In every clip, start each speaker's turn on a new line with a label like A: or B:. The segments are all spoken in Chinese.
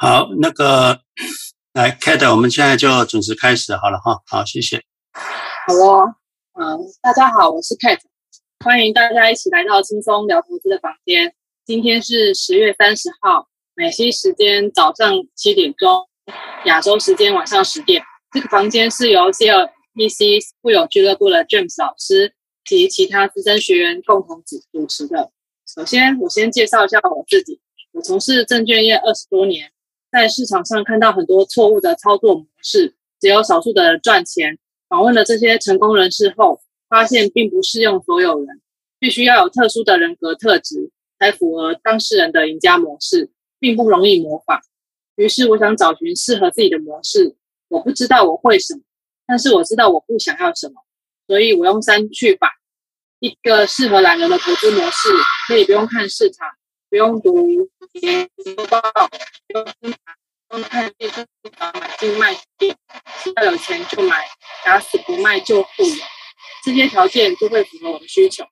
A: 好，那个 来，Kate，我们现在就准时开始好了哈。好，谢谢。
B: 好哦，嗯，大家好，我是 Kate，欢迎大家一起来到轻松聊投资的房间。今天是十月三十号，美西时间早上七点钟，亚洲时间晚上十点。这个房间是由 CLEC 富有俱乐部的 James 老师及其他资深学员共同主主持的。首先，我先介绍一下我自己，我从事证券业二十多年。在市场上看到很多错误的操作模式，只有少数的人赚钱。访问了这些成功人士后，发现并不适用所有人，必须要有特殊的人格特质才符合当事人的赢家模式，并不容易模仿。于是我想找寻适合自己的模式。我不知道我会什么，但是我知道我不想要什么，所以我用三去法，一个适合懒人的投资模式，可以不用看市场。不用读研究报，不用经常不用看电视，买进卖进，要有钱就买，打死不卖就富有。这些条件就会符合我的需求。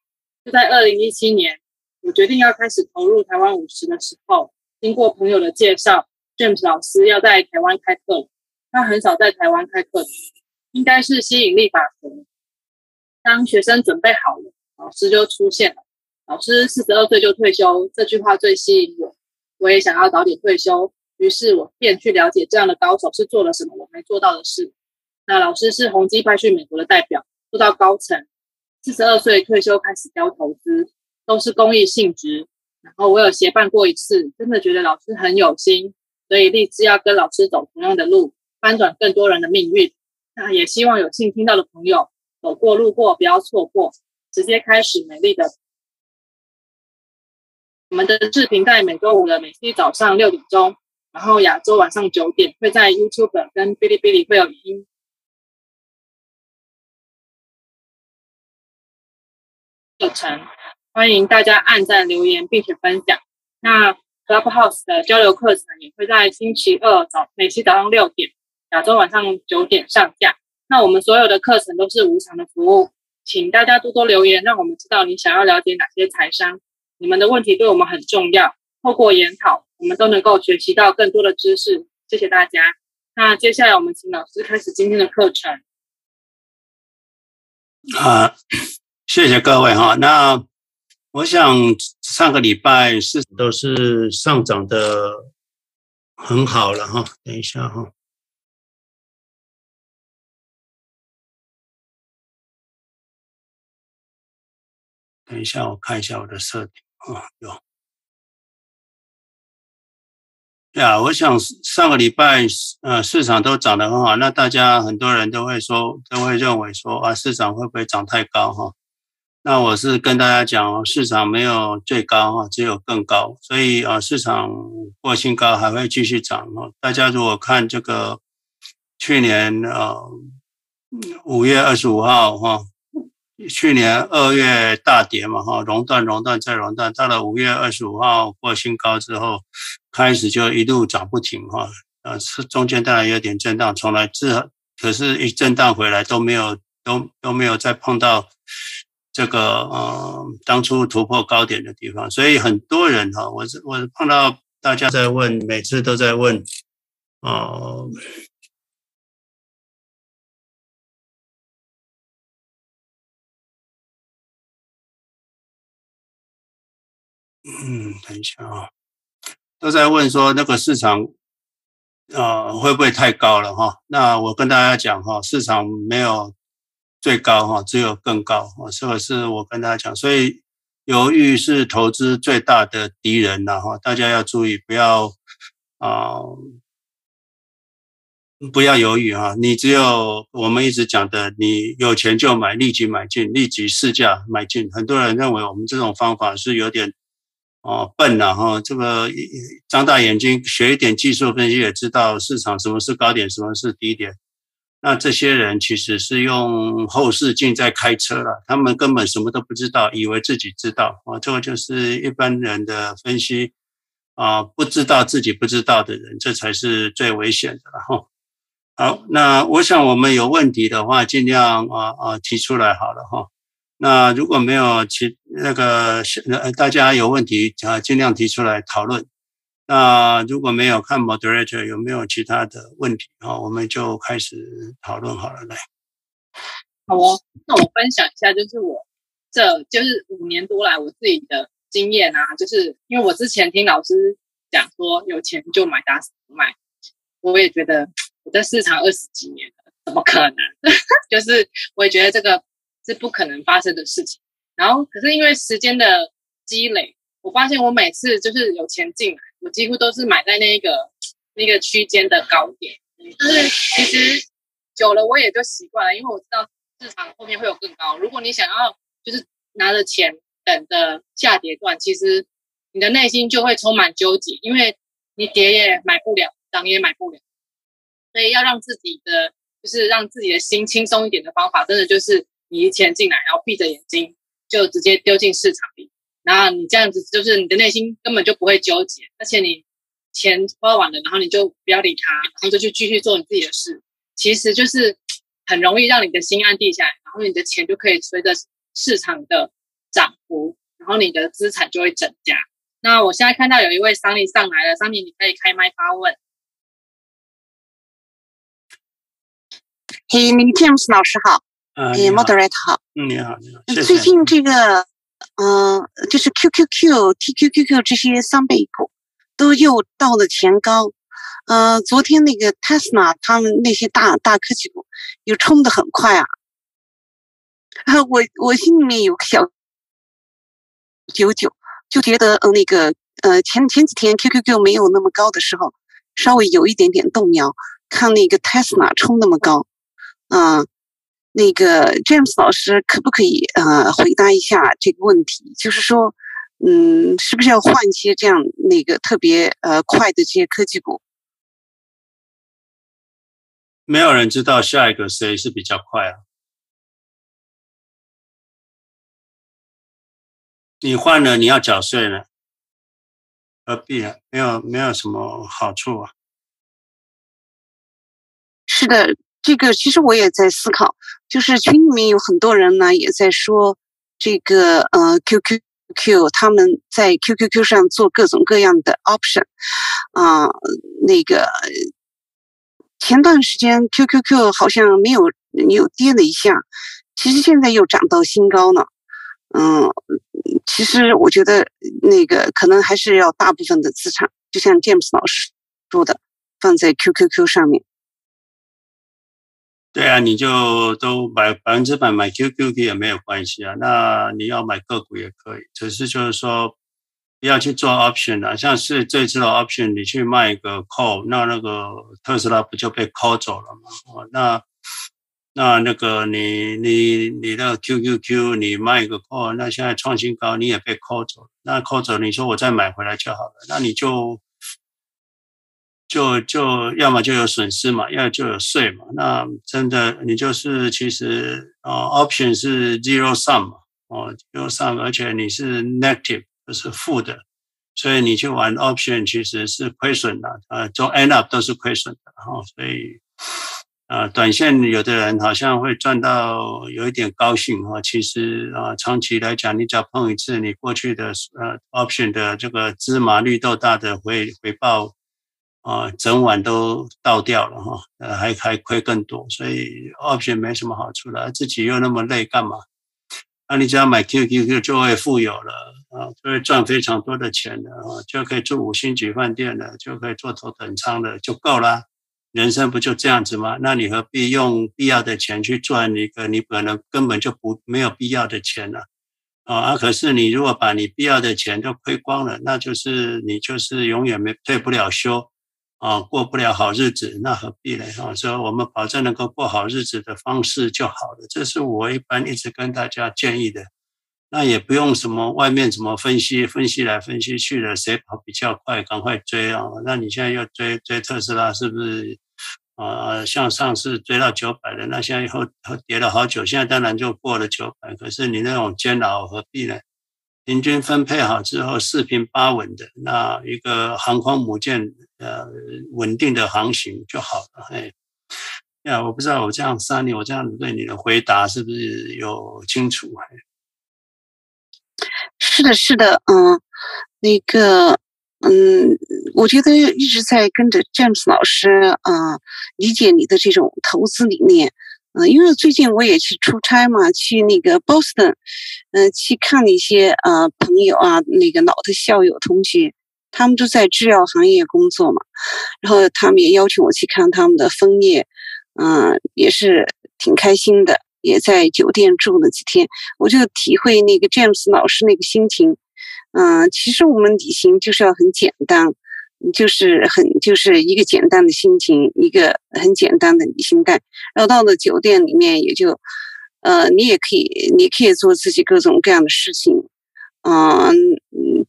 B: 就在二零一七年，我决定要开始投入台湾五十的时候，经过朋友的介绍，James 老师要在台湾开课了。他很少在台湾开课，应该是吸引力法则。当学生准备好了，老师就出现了。老师四十二岁就退休，这句话最吸引我。我也想要早点退休，于是我便去了解这样的高手是做了什么我没做到的事。那老师是宏基派去美国的代表，做到高层。四十二岁退休开始教投资，都是公益性质。然后我有协办过一次，真的觉得老师很有心，所以立志要跟老师走同样的路，翻转更多人的命运。那也希望有幸听到的朋友，走过路过不要错过，直接开始美丽的。我们的视频在每周五的每天早上六点钟，然后亚洲晚上九点会在 YouTube 跟哔哩哔哩会有语音课程，欢迎大家按赞留言并且分享。那 Clubhouse 的交流课程也会在星期二早美西早上六点，亚洲晚上九点上架。那我们所有的课程都是无偿的服务，请大家多多留言，让我们知道你想要了解哪些财商。你们的问题对我们很重要，透过研讨，我们都能够学习到更多的知识。谢谢大家。那接下来我们请老师开始今天的课程。
A: 啊，谢谢各位哈。那我想上个礼拜是都是上涨的很好了哈。等一下哈。等一下，我看一下我的设定。啊，有，对啊，我想上个礼拜，呃，市场都涨得很好，那大家很多人都会说，都会认为说，啊，市场会不会涨太高哈？那我是跟大家讲，市场没有最高哈，只有更高，所以啊，市场过新高还会继续涨哈。大家如果看这个去年呃五月二十五号哈。去年二月大跌嘛，哈，熔断、熔断再熔断，到了五月二十五号过新高之后，开始就一路涨不停，哈，呃，是中间当然有点震荡，从来这可是一震荡回来都没有，都都没有再碰到这个呃当初突破高点的地方，所以很多人哈，我我碰到大家在问，每次都在问，呃。嗯，等一下啊，都在问说那个市场，呃，会不会太高了哈？那我跟大家讲哈，市场没有最高哈，只有更高啊。这个是我跟大家讲，所以犹豫是投资最大的敌人了哈。大家要注意，不要啊，不要犹豫哈。你只有我们一直讲的，你有钱就买，立即买进，立即市价买进。很多人认为我们这种方法是有点。哦，笨了哈！这个张大眼睛学一点技术分析，也知道市场什么是高点，什么是低点。那这些人其实是用后视镜在开车了，他们根本什么都不知道，以为自己知道啊！这个就是一般人的分析啊，不知道自己不知道的人，这才是最危险的哈。好，那我想我们有问题的话，尽量啊啊提出来好了哈。那如果没有其那个呃大家有问题啊，尽量提出来讨论。那如果没有看 moderator 有没有其他的问题啊？我们就开始讨论好了，来。
B: 好哦，那我分享一下，就是我这就是五年多来我自己的经验啊，就是因为我之前听老师讲说有钱就买，打死不卖，我也觉得我在市场二十几年了，怎么可能？就是我也觉得这个是不可能发生的事情。然后可是因为时间的积累，我发现我每次就是有钱进来。我几乎都是买在那个那个区间的高点，就是其实久了我也就习惯了，因为我知道市场后面会有更高。如果你想要就是拿着钱等着下跌段，其实你的内心就会充满纠结，因为你跌也买不了，涨也买不了。所以要让自己的就是让自己的心轻松一点的方法，真的就是你一钱进来，然后闭着眼睛就直接丢进市场里。然后你这样子，就是你的内心根本就不会纠结，而且你钱花完了，然后你就不要理他，然后就去继续做你自己的事，其实就是很容易让你的心安定下来，然后你的钱就可以随着市场的涨幅，然后你的资产就会增加。那我现在看到有一位桑尼上来了，桑尼你可以开麦发问。
C: 嘿，那个 James 老师好，嘿，Moderator 好，
A: 嗯，你好，你好，谢谢。
C: 最近这个。嗯、呃，就是 QQQ、TQQQ 这些三倍股都又到了前高。呃，昨天那个 Tesla 他们那些大大科技股又冲得很快啊。啊，我我心里面有个小九九，就觉得呃那个呃前前几天 QQQ 没有那么高的时候，稍微有一点点动摇，看那个 Tesla 冲那么高，嗯、呃。那个 James 老师可不可以呃回答一下这个问题？就是说，嗯，是不是要换一些这样那个特别呃快的这些科技股？
A: 没有人知道下一个谁是比较快啊？你换了你要缴税了？何必啊？没有没有什么好处啊？
C: 是的。这个其实我也在思考，就是群里面有很多人呢，也在说这个呃 QQQ 他们在 QQQ 上做各种各样的 option，啊、呃，那个前段时间 QQQ 好像没有有跌了一下，其实现在又涨到新高了，嗯，其实我觉得那个可能还是要大部分的资产，就像 James 老师说的，放在 QQQ 上面。
A: 对啊，你就都买百分之百买 QQQ 也没有关系啊。那你要买个股也可以，只是就是说不要去做 option 啊。像是这次的 option，你去卖一个 call，那那个特斯拉不就被 call 走了吗？哦，那那那个你你你那个 QQQ 你卖一个 call，那现在创新高，你也被 call 走了。那 call 走，你说我再买回来就好了，那你就。就就要么就有损失嘛，要就有税嘛。那真的你就是其实啊、，option 是 zero sum 嘛，哦，zero sum，而且你是 negative，就是负的，所以你去玩 option 其实是亏损的，呃，就 end up 都是亏损的哈。所以啊、呃，短线有的人好像会赚到有一点高兴哈，其实啊、呃，长期来讲，你只要碰一次，你过去的呃 option 的这个芝麻绿豆大的回回报。啊，整晚都倒掉了哈，呃，还还亏更多，所以 option 没什么好处了，自己又那么累干嘛？那你只要买 QQQ 就会富有了啊，就会赚非常多的钱了啊，就可以住五星级饭店了，就可以坐头等舱了，就够了。人生不就这样子吗？那你何必用必要的钱去赚一个你可能根本就不没有必要的钱呢？啊，可是你如果把你必要的钱都亏光了，那就是你就是永远没退不了休。啊，过不了好日子，那何必呢？啊，所以我们保证能够过好日子的方式就好了。这是我一般一直跟大家建议的。那也不用什么外面怎么分析，分析来分析去的，谁跑比较快，赶快追啊！那你现在又追追特斯拉，是不是？啊，像上次追到九百的，那现在以后跌了好久，现在当然就过了九百。可是你那种煎熬，何必呢？平均分配好之后，四平八稳的那一个航空母舰，呃，稳定的航行就好了。哎，呀，我不知道我这样三你，我这样子对你的回答是不是有清楚？
C: 是的，是的，嗯，那个嗯，我觉得一直在跟着 James 老师啊、理解你的这种投资理念。嗯、因为最近我也去出差嘛，去那个 Boston，嗯、呃，去看了一些呃朋友啊，那个老的校友同学，他们都在制药行业工作嘛，然后他们也邀请我去看他们的枫叶，嗯、也是挺开心的，也在酒店住了几天，我就体会那个 James 老师那个心情。嗯、其实我们旅行就是要很简单，就是很就是一个简单的心情，一个很简单的旅行袋。然后到了酒店里面，也就，呃，你也可以，你可以做自己各种各样的事情，嗯、呃，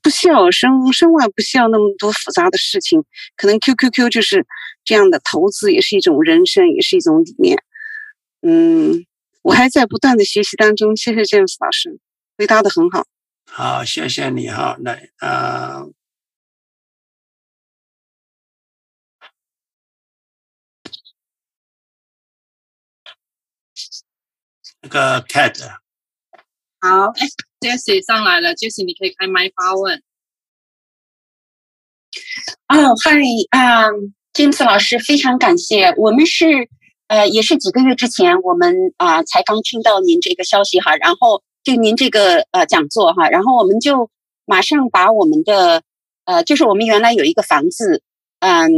C: 不需要身身外不需要那么多复杂的事情。可能 Q Q Q 就是这样的投资，也是一种人生，也是一种理念。嗯，我还在不断的学习当中。谢谢 James 老师，回答的很好。
A: 好，谢谢你哈。来，啊、呃，那个 Cat，
B: 好，Jesse 上来了，Jesse 你可以开麦发问。
D: 哦，嗨，啊，James 老师，非常感谢。我们是，呃，也是几个月之前，我们啊、才刚听到您这个消息哈，然后。就您这个呃讲座哈，然后我们就马上把我们的呃，就是我们原来有一个房子，嗯，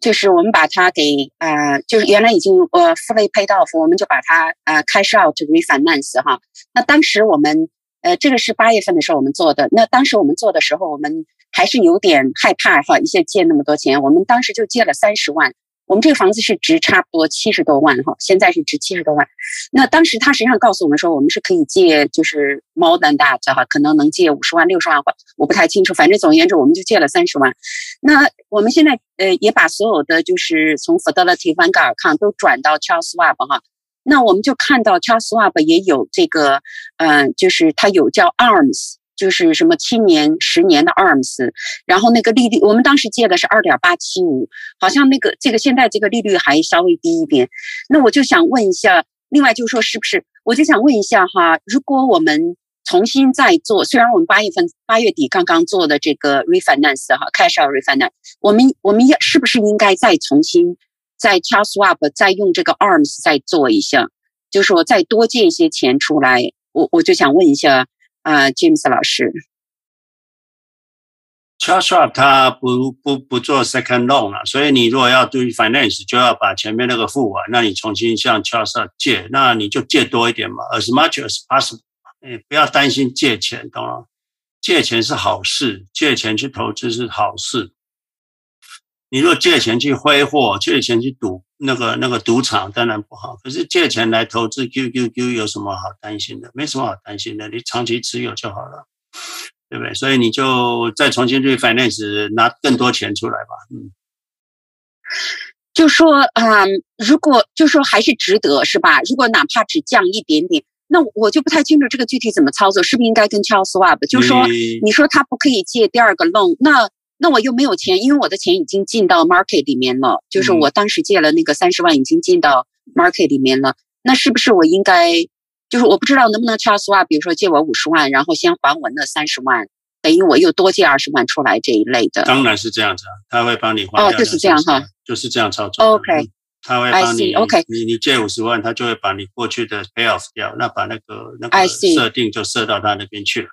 D: 就是我们把它给呃，就是原来已经呃 fully paid off，我们就把它呃 cash out refinance 哈。那当时我们呃，这个是八月份的时候我们做的，那当时我们做的时候，我们还是有点害怕哈，一下借那么多钱，我们当时就借了三十万。我们这个房子是值差不多七十多万哈，现在是值七十多万。那当时他实际上告诉我们说，我们是可以借，就是 more than that 哈，可能能借五十万、六十万，我不太清楚。反正总而言之，我们就借了三十万。那我们现在呃也把所有的就是从 Fidelity、Vanguard 看都转到 Charles Schwab 哈。那我们就看到 Charles w a b 也有这个，嗯、就是它有叫 ARMS。就是什么七年、十年的 ARMS，然后那个利率，我们当时借的是二点八七五，好像那个这个现在这个利率还稍微低一点。那我就想问一下，另外就是说是不是？我就想问一下哈，如果我们重新再做，虽然我们八月份八月底刚刚做的这个 refinance 哈，cash out refinance，我们我们要是不是应该再重新在 Charles Schwab 再用这个 ARMS 再做一下，就是说再多借一些钱出来？我我就想问一下。啊、，James 老师
A: ，Charles Schwab 他不不不做 second loan 了，所以你如果要对 finance，就要把前面那个付完，那你重新向 Charles Schwab 借，那你就借多一点嘛，as much as possible，哎，不要担心借钱，懂了？借钱是好事，借钱去投资是好事。你若借钱去挥霍，借钱去赌那个那个赌场，当然不好。可是借钱来投资 QQQ 有什么好担心的？没什么好担心的，你长期持有就好了，对不对？所以你就再重新 refinance，拿更多钱出来吧。嗯，
D: 就说啊、嗯，如果就说还是值得是吧？如果哪怕只降一点点，那我就不太清楚这个具体怎么操作，是不是应该跟 Charles Schwab？就说你，你说他不可以借第二个 loan，那。那我又没有钱，因为我的钱已经进到 market 里面了，就是我当时借了那个三十万，已经进到 market 里面了。那是不是我应该，就是我不知道能不能 Charles Schwab，比如说借我五十万，然后先还我那三十万，等于我又多借二十万出来这一类的。
A: 当然是这样子啊，他会帮你还。
D: 哦，就是这样哈，
A: 就是这样操作。
D: OK，
A: 他会帮你。
D: OK，
A: 你你借五十万，他就会把你过去的 pay off 掉，那把那个那个设定就设到他那边去了。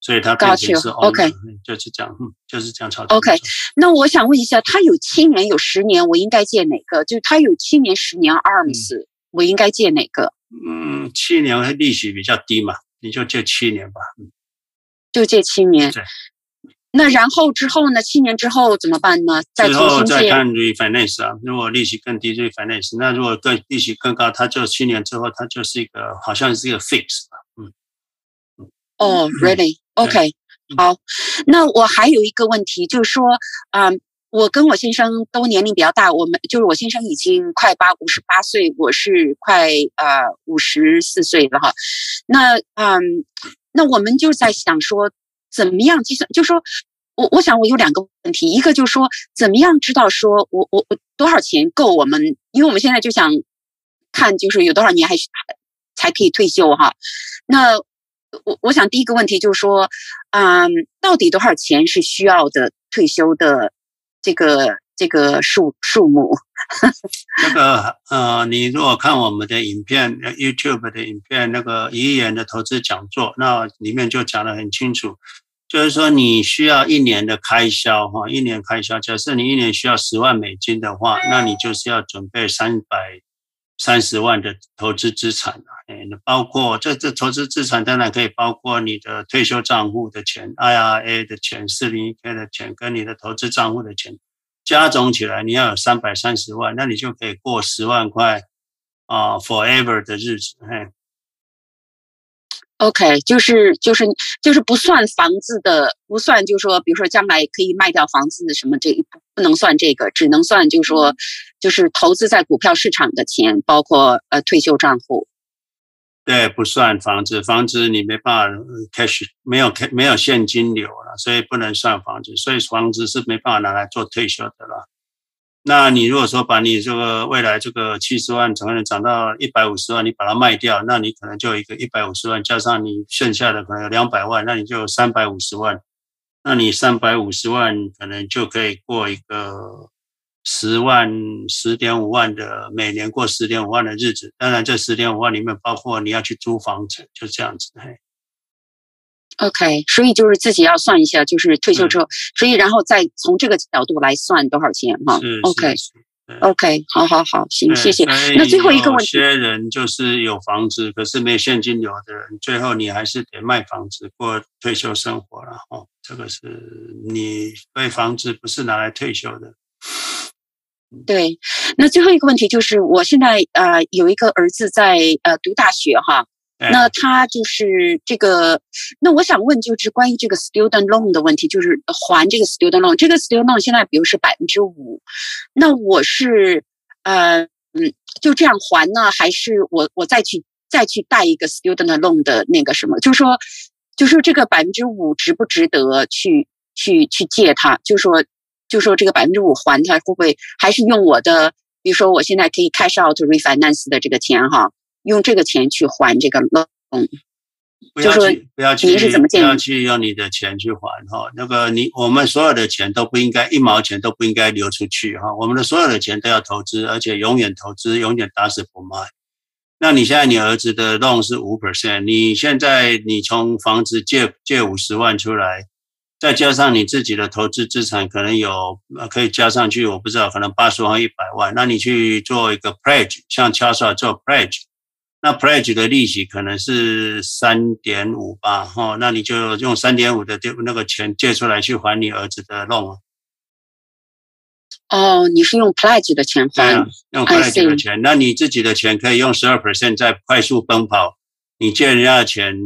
A: 所以它变成是
D: OK，
A: 就是这样，嗯，就是这样操作。
D: OK，那我想问一下，它有七年有十年，我应该借哪个？就是它有七年、十年 ARMS，、嗯、我应该借哪个？
A: 嗯，七年利息比较低嘛，你就借七年吧。嗯，
D: 就借七年。对。那然后之后呢？七年之后怎么办呢？再重新借。
A: 再看 refinance 啊，如果利息更低，refinance。那如果更利息更高，它就七年之后，它就是一个好像是一个 fix。
D: 哦、oh,，really？OK，好，那我还有一个问题，就是说，嗯，我跟我先生都年龄比较大，我们就是我先生已经快八五十八岁，我是快呃五十四岁了哈。那嗯，那我们就在想说，怎么样计算？就是说我我想我有两个问题，一个就是说，怎么样知道说我我我多少钱够我们？因为我们现在就想看，就是有多少年还才可以退休哈？那。我我想第一个问题就是说，嗯，到底多少钱是需要的？退休的这个这个数数目。
A: 那个呃，你如果看我们的影片，YouTube 的影片，那个一亿元的投资讲座，那里面就讲得很清楚，就是说你需要一年的开销哈，一年开销，假设你一年需要十万美金的话，那你就是要准备三百三十万的投资资产啊，包括这这投资资产当然可以包括你的退休账户的钱、IRA 的钱、四零一 K 的钱跟你的投资账户的钱。加总起来，你要有三百三十万，那你就可以过十万块啊，forever 的日子。嘿
D: ，OK，就是就是就是不算房子的，不算就是说，比如说将来可以卖掉房子什么这不不能算这个，只能算就是说，就是投资在股票市场的钱，包括呃退休账户。
A: 对，不算房子，房子你没办法 cash，没有 cash，没有现金流了，所以不能算房子，所以房子是没办法拿来做退休的了。那你如果说把你这个未来这个七十万可能涨到一百五十万，你把它卖掉，那你可能就有一个一百五十万，加上你剩下的可能有两百万，那你就有三百五十万，那你三百五十万可能就可以过一个。十万、十点五万的每年过十点五万的日子，当然这十点五万里面包括你要去租房子，就这样子。嘿
D: ，OK，所以就是自己要算一下，就是退休之后，嗯、所以然后再从这个角度来算多少钱哈。OK，OK，好好好，行，谢谢。那最后一个问题，有
A: 些人就是有房子，可是没有现金流的人，最后你还是得卖房子过退休生活了。哦，这个是你卖房子不是拿来退休的。
D: 对，那最后一个问题就是，我现在呃有一个儿子在呃读大学哈，那他就是这个，那我想问就是关于这个 student loan 的问题，就是还这个 student loan，这个 student loan 现在比如是百分之五，那我是呃嗯就这样还呢，还是我我再去再去贷一个 student loan 的那个什么？就是说就是说这个百分之五值不值得去去去借他？就是说。就说这个百分之五还他会不会还是用我的？比如说我现在可以 cash out refinance 的这个钱哈，用这个钱去还这个 loan。
A: 不要去，你是怎么建议？不要去用你的钱去还哈。那个你我们所有的钱都不应该一毛钱都不应该流出去哈。我们的所有的钱都要投资，而且永远投资，永远打死不卖。那你现在你儿子的 loan 是五 percent，你现在你从房子借借五十万出来。再加上你自己的投资资产，可能有呃可以加上去，我不知道，可能八十万、一百万。那你去做一个 pledge，像 Charles 做 pledge，那 pledge 的利息可能是三点五吧，哈，那你就用三点五的那个钱借出来去还你儿子的 loan。
D: 哦，你是用 pledge 的钱还？
A: 啊、用 pledge 的钱，那你自己的钱可以用十二 percent 再快速奔跑，你借人家的钱，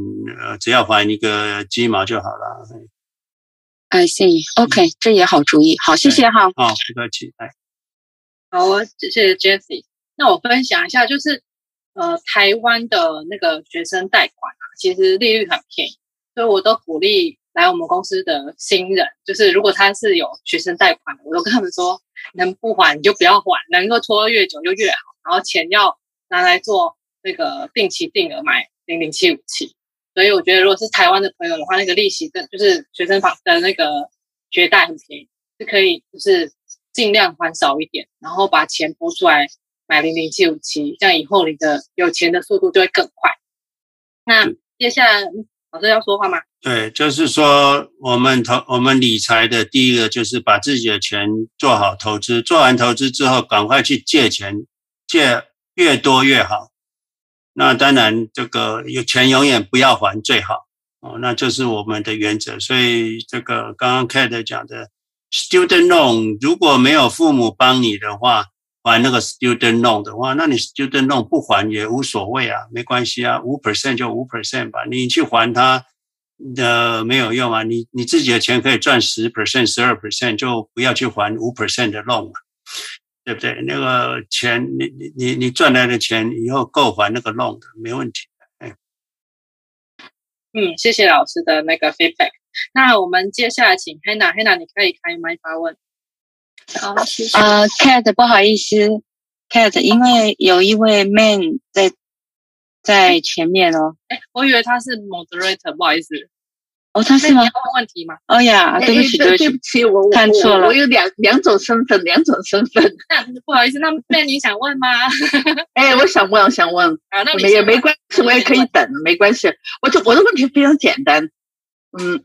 A: 呃，只要还一个鸡毛就好了。
D: I see. OK，这也好主意。好，谢谢哈。
A: 好，不客气。哎，
B: 好，谢谢 Jessie。那我分享一下，就是呃，台湾的那个学生贷款啊，其实利率很便宜，所以我都鼓励来我们公司的新人，就是如果他是有学生贷款，我都跟他们说，能不还你就不要还，能够拖越久就越好。然后钱要拿来做那个定期定额买零零七五七。所以我觉得，如果是台湾的朋友的话，那个利息的，就是学生房的那个学贷很便宜，是可以就是尽量还少一点，然后把钱拨出来买零零七五七，这样以后你的有钱的速度就会更快。那接下来老师要说话吗？
A: 对，就是说我们投我们理财的第一个就是把自己的钱做好投资，做完投资之后赶快去借钱，借越多越好。那当然，这个有钱永远不要还最好哦，那就是我们的原则。所以这个刚刚 Kate 讲的 student loan，如果没有父母帮你的话，还那个 student loan 的话，那你 student loan 不还也无所谓啊，没关系啊，五 percent 就五 percent 吧，你去还它的没有用啊，你你自己的钱可以赚十 percent、十二 percent，就不要去还五 percent 的 loan 啊。对不对？那个钱，你你你你赚来的钱以后够还那个 loan 的，没问题的。哎，
B: 嗯，谢谢老师的那个 feedback。那我们接下来请 Hannah，Hannah 你可以开麦发问。
E: 好，谢谢。啊、uh,，Cat 不好意思，Cat，因为有一位 man 在在前面哦。
B: 哎，我以为他是 moderator，不好意思。
E: 哦，他是吗？
B: 问问题吗？
E: 哦呀，对不起，对
F: 不起，我
E: 看错了，
F: 我有两两种身份，两种身份。
B: 那不好意思，那那你想问吗？
F: 哎，我想问，我想问
B: 啊，那
F: 没也没关系，我也可以等，没关系。我就我的问题非常简单，嗯。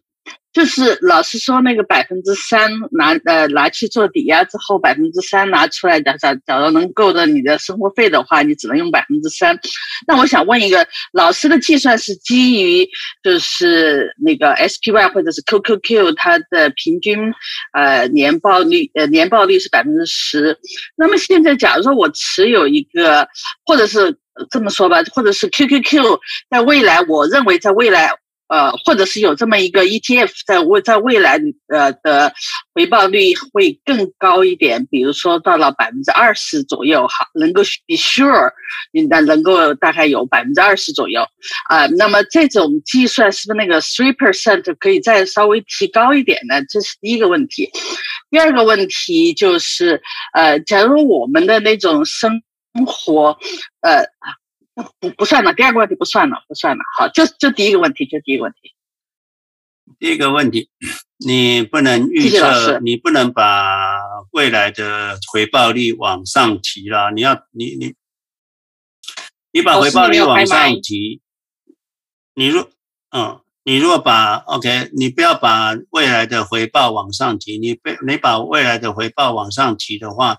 F: 就是老师说那个百分之三拿呃拿去做抵押之后，百分之三拿出来，假假假如能够的你的生活费的话，你只能用百分之三。那我想问一个，老师的计算是基于就是那个 SPY 或者是 QQQ 它的平均呃年报率呃年报率是百分之十。那么现在假如说我持有一个，或者是这么说吧，或者是 QQQ，在未来我认为在未来。呃，或者是有这么一个 ETF，在未在未来呃的回报率会更高一点，比如说到了百分之二十左右，哈，能够 be sure，应该能够大概有百分之二十左右啊，那么这种计算是不是那个 three percent 可以再稍微提高一点呢？这是第一个问题。第二个问题就是，呃，假如我们的那种生活，呃。不不算了，第二个问题不算了，不算了。好，就就第一个问题，就第一个问题。
A: 第一个问题，你不能预测，你不能把未来的回报率往上提了。你要你你你把回报率往上提，你若嗯，你如果把 OK，你不要把未来的回报往上提，你被你把未来的回报往上提的话。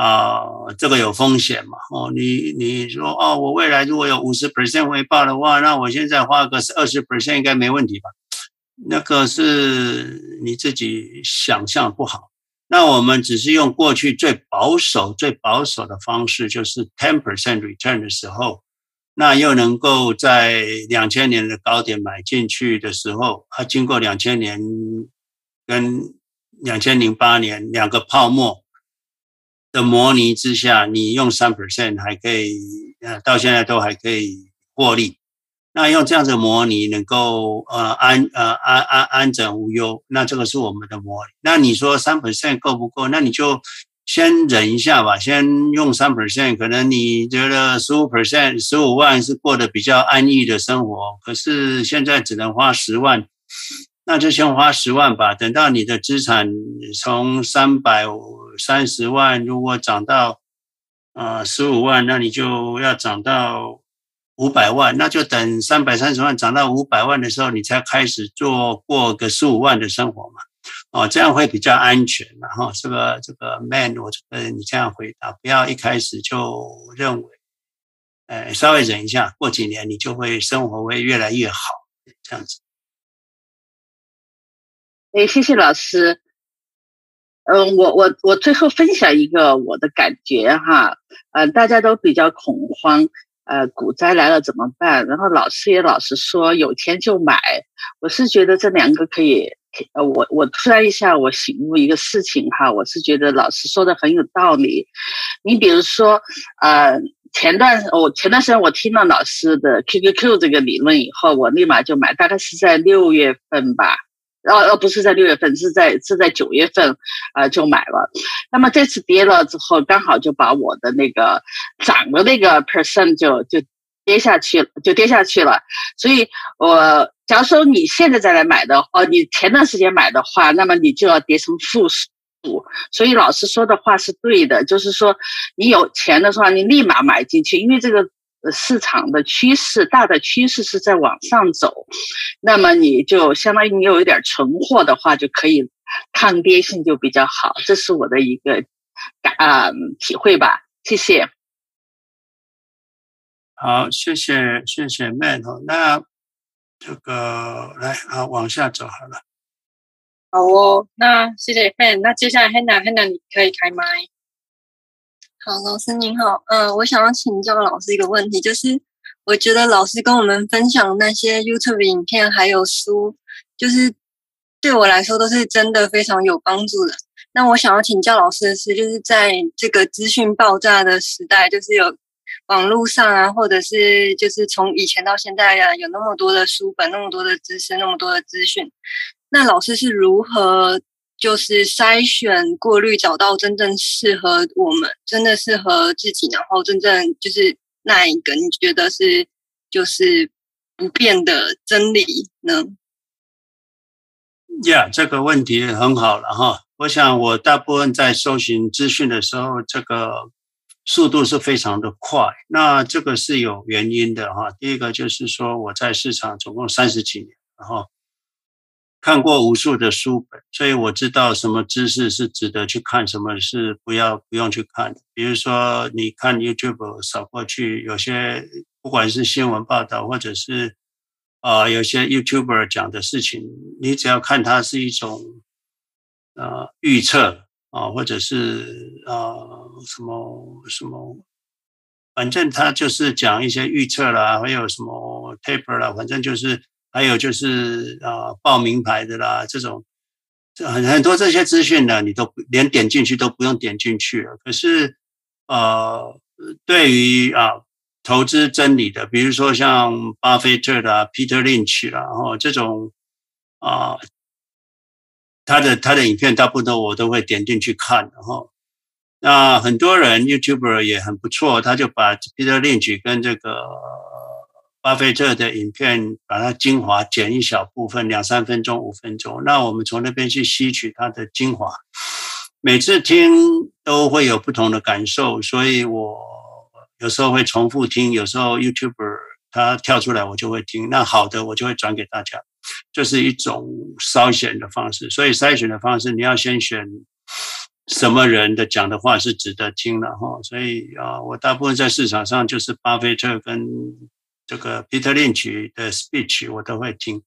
A: 啊、这个有风险嘛？哦，你你说哦，我未来如果有五十 percent 回报的话，那我现在花个二十 percent 应该没问题吧？那个是你自己想象不好。那我们只是用过去最保守、最保守的方式，就是 ten percent return 的时候，那又能够在两千年的高点买进去的时候，它经过两千年跟两千零八年两个泡沫。的模拟之下，你用三 percent 还可以，呃，到现在都还可以获利。那用这样子模拟能够呃安呃安安安枕无忧，那这个是我们的模拟。那你说三 percent 够不够？那你就先忍一下吧，先用三 percent。可能你觉得十五 percent 十五万是过得比较安逸的生活，可是现在只能花十万。那就先花十万吧，等到你的资产从三百三十万，如果涨到呃十五万，那你就要涨到五百万，那就等三百三十万涨到五百万的时候，你才开始做过个十五万的生活嘛，哦，这样会比较安全嘛，哈，这个这个 man，我觉得你这样回答，不要一开始就认为，呃，稍微忍一下，过几年你就会生活会越来越好，这样子。
F: 哎，谢谢老师。嗯，我我我最后分享一个我的感觉哈，呃，大家都比较恐慌，呃，股灾来了怎么办？然后老师也老是说有钱就买，我是觉得这两个可以，呃，我我突然一下我醒悟一个事情哈，我是觉得老师说的很有道理。你比如说，呃，前段我前段时间我听到老师的 QQQ 这个理论以后，我立马就买，大概是在六月份吧。呃，呃，不是在六月份，是在是在九月份，呃，就买了。那么这次跌了之后，刚好就把我的那个涨的那个 percent 就就跌下去了，就跌下去了。所以，我假如说你现在再来买的，哦，你前段时间买的话，那么你就要跌成负数。所以老师说的话是对的，就是说你有钱的话，你立马买进去，因为这个。市场的趋势，大的趋势是在往上走，那么你就相当于你有一点存货的话，就可以抗跌性就比较好。这是我的一个感啊体会吧。谢谢。
A: 好，谢谢谢谢 Man。那这个来啊，往下走好了。
B: 好哦，那谢谢 Man。那接下来 Hannah，Hannah 你可以开麦。
G: 好，老师您好，嗯、我想要请教老师一个问题，就是我觉得老师跟我们分享那些 YouTube 影片还有书，就是对我来说都是真的非常有帮助的。那我想要请教老师的是，就是在这个资讯爆炸的时代，就是有网络上啊，或者是就是从以前到现在呀、啊，有那么多的书本，那么多的知识，那么多的资讯，那老师是如何？就是筛选、过滤，找到真正适合我们、真的适合自己，然后真正就是那一个你觉得是就是不变的真理呢？
A: 呀，这个问题很好了哈。我想我大部分在搜寻资讯的时候，这个速度是非常的快。那这个是有原因的哈。第一个就是说我在市场总共三十几年，然后看过无数的书本，所以我知道什么知识是值得去看，什么是不要不用去看。比如说你看 YouTube 扫过去，有些不管是新闻报道或者是。啊、有些 YouTuber 讲的事情，你只要看它是一种呃预测啊，或者是呃什么什么，反正他就是讲一些预测啦，还有什么 taper 啦，反正就是还有就是啊、报名牌的啦，这种很很多这些资讯呢，你都连点进去都不用点进去了。可是呃，对于啊。投资真理的，比如说像巴菲特啦、Peter Lynch 啦，然后这种啊，他的他的影片大部分我都会点进去看，然后那很多人 YouTuber 也很不错，他就把 Peter Lynch 跟这个巴菲特的影片把它精华剪一小部分，两三分钟、五分钟，那我们从那边去吸取它的精华，每次听都会有不同的感受，所以我。有时候会重复听，有时候 YouTuber 他跳出来，我就会听。那好的，我就会转给大家，这是一种筛选的方式。所以筛选的方式，你要先选什么人的讲的话是值得听的哈。所以啊，我大部分在市场上就是巴菲特跟这个 Peter Lynch 的 speech 我都会听。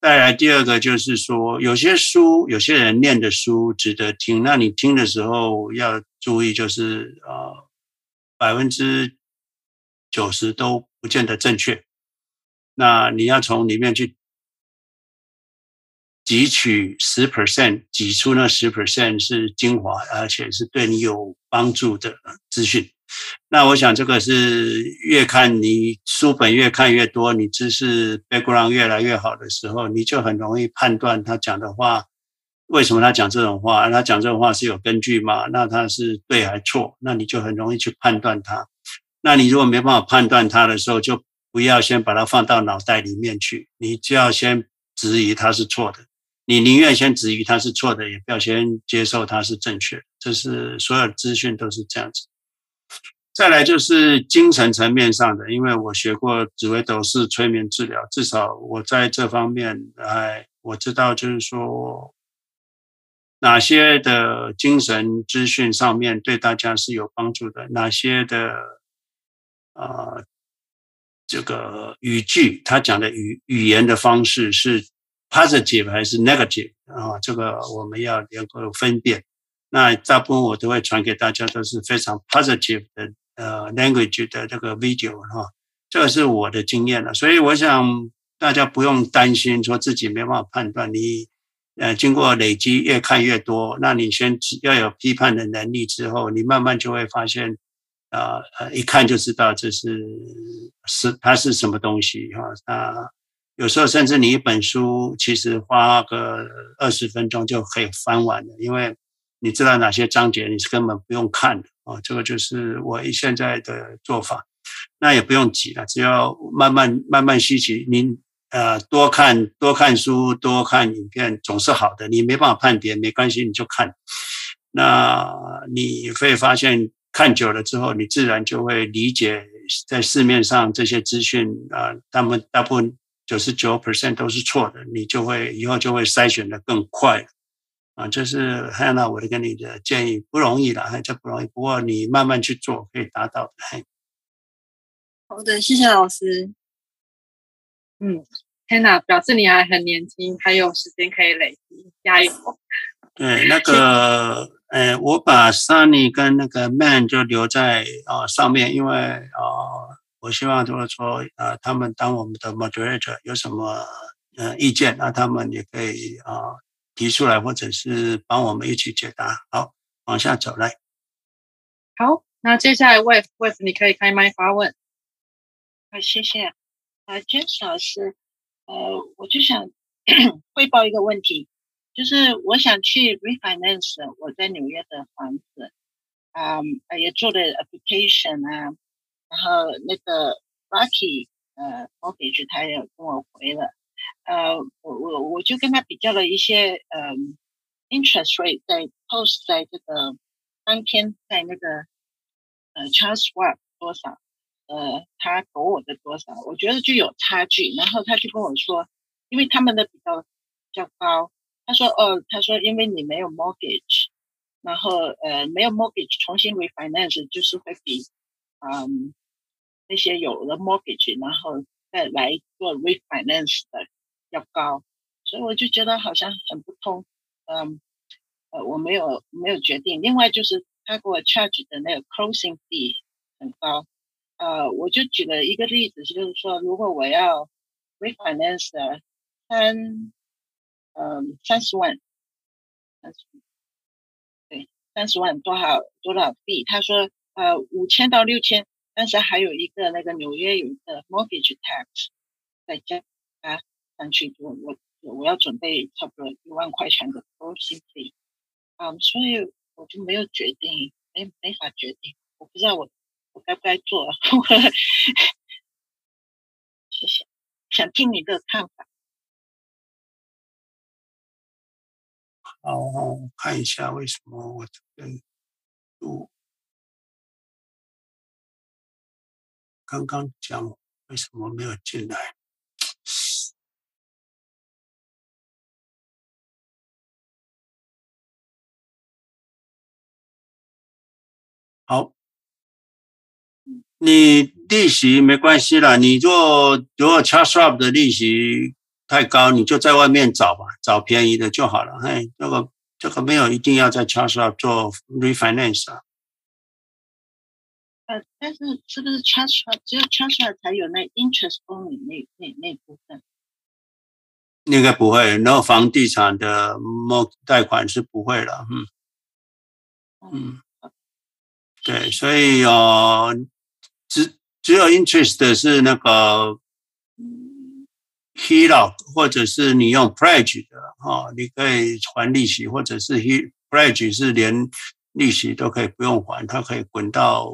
A: 再来第二个就是说，有些书有些人念的书值得听，那你听的时候要注意，就是啊。百分之九十都不见得正确，那你要从里面去汲取十 percent，挤出那十 percent 是精华，而且是对你有帮助的资讯。那我想这个是越看你书本越看越多，你知识 background 越来越好的时候，你就很容易判断他讲的话。为什么他讲这种话？他讲这种话是有根据吗？那他是对还错？那你就很容易去判断他。那你如果没办法判断他的时候，就不要先把它放到脑袋里面去，你就要先质疑他是错的。你宁愿先质疑他是错的，也不要先接受他是正确。这是所有资讯都是这样子。再来就是精神层面上的，因为我学过紫微斗数催眠治疗，至少我在这方面，哎，我知道就是说。哪些的精神资讯上面对大家是有帮助的？哪些的啊、这个语句他讲的语语言的方式是 positive 还是 negative 啊？这个我们要能够分辨。那大部分我都会传给大家都是非常 positive 的呃 language 的这个 video 哈，这个是我的经验了。所以我想大家不用担心说自己没办法判断你。呃，经过累积，越看越多，那你先要有批判的能力之后，你慢慢就会发现，啊呃，一看就知道这是是它是什么东西哈。那有时候甚至你一本书，其实花个二十分钟就可以翻完了，因为你知道哪些章节你是根本不用看的啊。这个就是我现在的做法，那也不用急了，只要慢慢慢慢吸取您。呃，多看多看书，多看影片总是好的。你没办法判别，没关系，你就看。那你会发现，看久了之后，你自然就会理解，在市面上这些资讯啊，他们大部分九十九 percent 都是错的。你就会以后就会筛选的更快啊。这是 Hannah 我的跟你的建议，不容易了，还这不容易。不过你慢慢去做，可以达到的。
G: 好的，谢谢老师。
B: 嗯，Hannah 表示你还很年轻，还有时间可以累积，加油！
A: 对，那个，呃，我把 Sunny 跟那个 Man 就留在啊、呃、上面，因为啊、呃，我希望就是说，啊、呃，他们当我们的 Moderator 有什么呃意见，那他们也可以啊、呃、提出来，或者是帮我们一起解答。好，往下走来。
B: 好，那接下来 Wave，Wave 你可以开麦发问。
H: 好，谢谢。啊，James 老师，呃，我就想 汇报一个问题，就是我想去 refinance 我在纽约的房子，啊、嗯，也做了 application 啊，然后那个 Lucky 呃，mortgage 他也跟我回了，呃，我我我就跟他比较了一些嗯 interest rate 在 post 在这个当天在那个呃 Charles Schwab 多少，呃，他给我的多少，我觉得就有差距。然后他就跟我说，因为他们的比较比较高，他说哦，他说因为你没有 mortgage，然后呃没有 mortgage 重新 refinance 就是会比嗯那些有了 mortgage 然后再来做 refinance 的。要高，所以我就觉得好像很不通，嗯，呃，我没有没有决定。另外就是他给我 charge 的那个 closing fee 很高，呃，我就举了一个例子，就是说如果我要 refinance 三，嗯，三十万，三十，对，三十万多少多少币他说呃五千到六千，但是还有一个那个纽约有一个 mortgage tax 在加啊。上去我我我要准备差不多一万块钱的 closing fee，啊，所以我就没有决定，没没法决定，我不知道我我该不该做，谢谢，想听你的看法。
A: 好，我看一下为什么我这边录，刚刚讲为什么没有进来。好。你利息没关系啦，你做，如果 charge up 的利息太高，你就在外面找吧，找便宜的就好了。嘿，这个，这个没有一定要在 charge up 做 refinance 啊。
H: 呃，但是，是不是 charge up，只有 charge up 才有那 interest only 那那那部分？
A: 应该不会，然后房地产的 more 贷款是不会了。嗯。嗯。对，所以哦，只只有 interest 的是那个 HELOC 或者是你用 pledge 的哈，你可以还利息，或者是 he pledge 是连利息都可以不用还，它可以滚到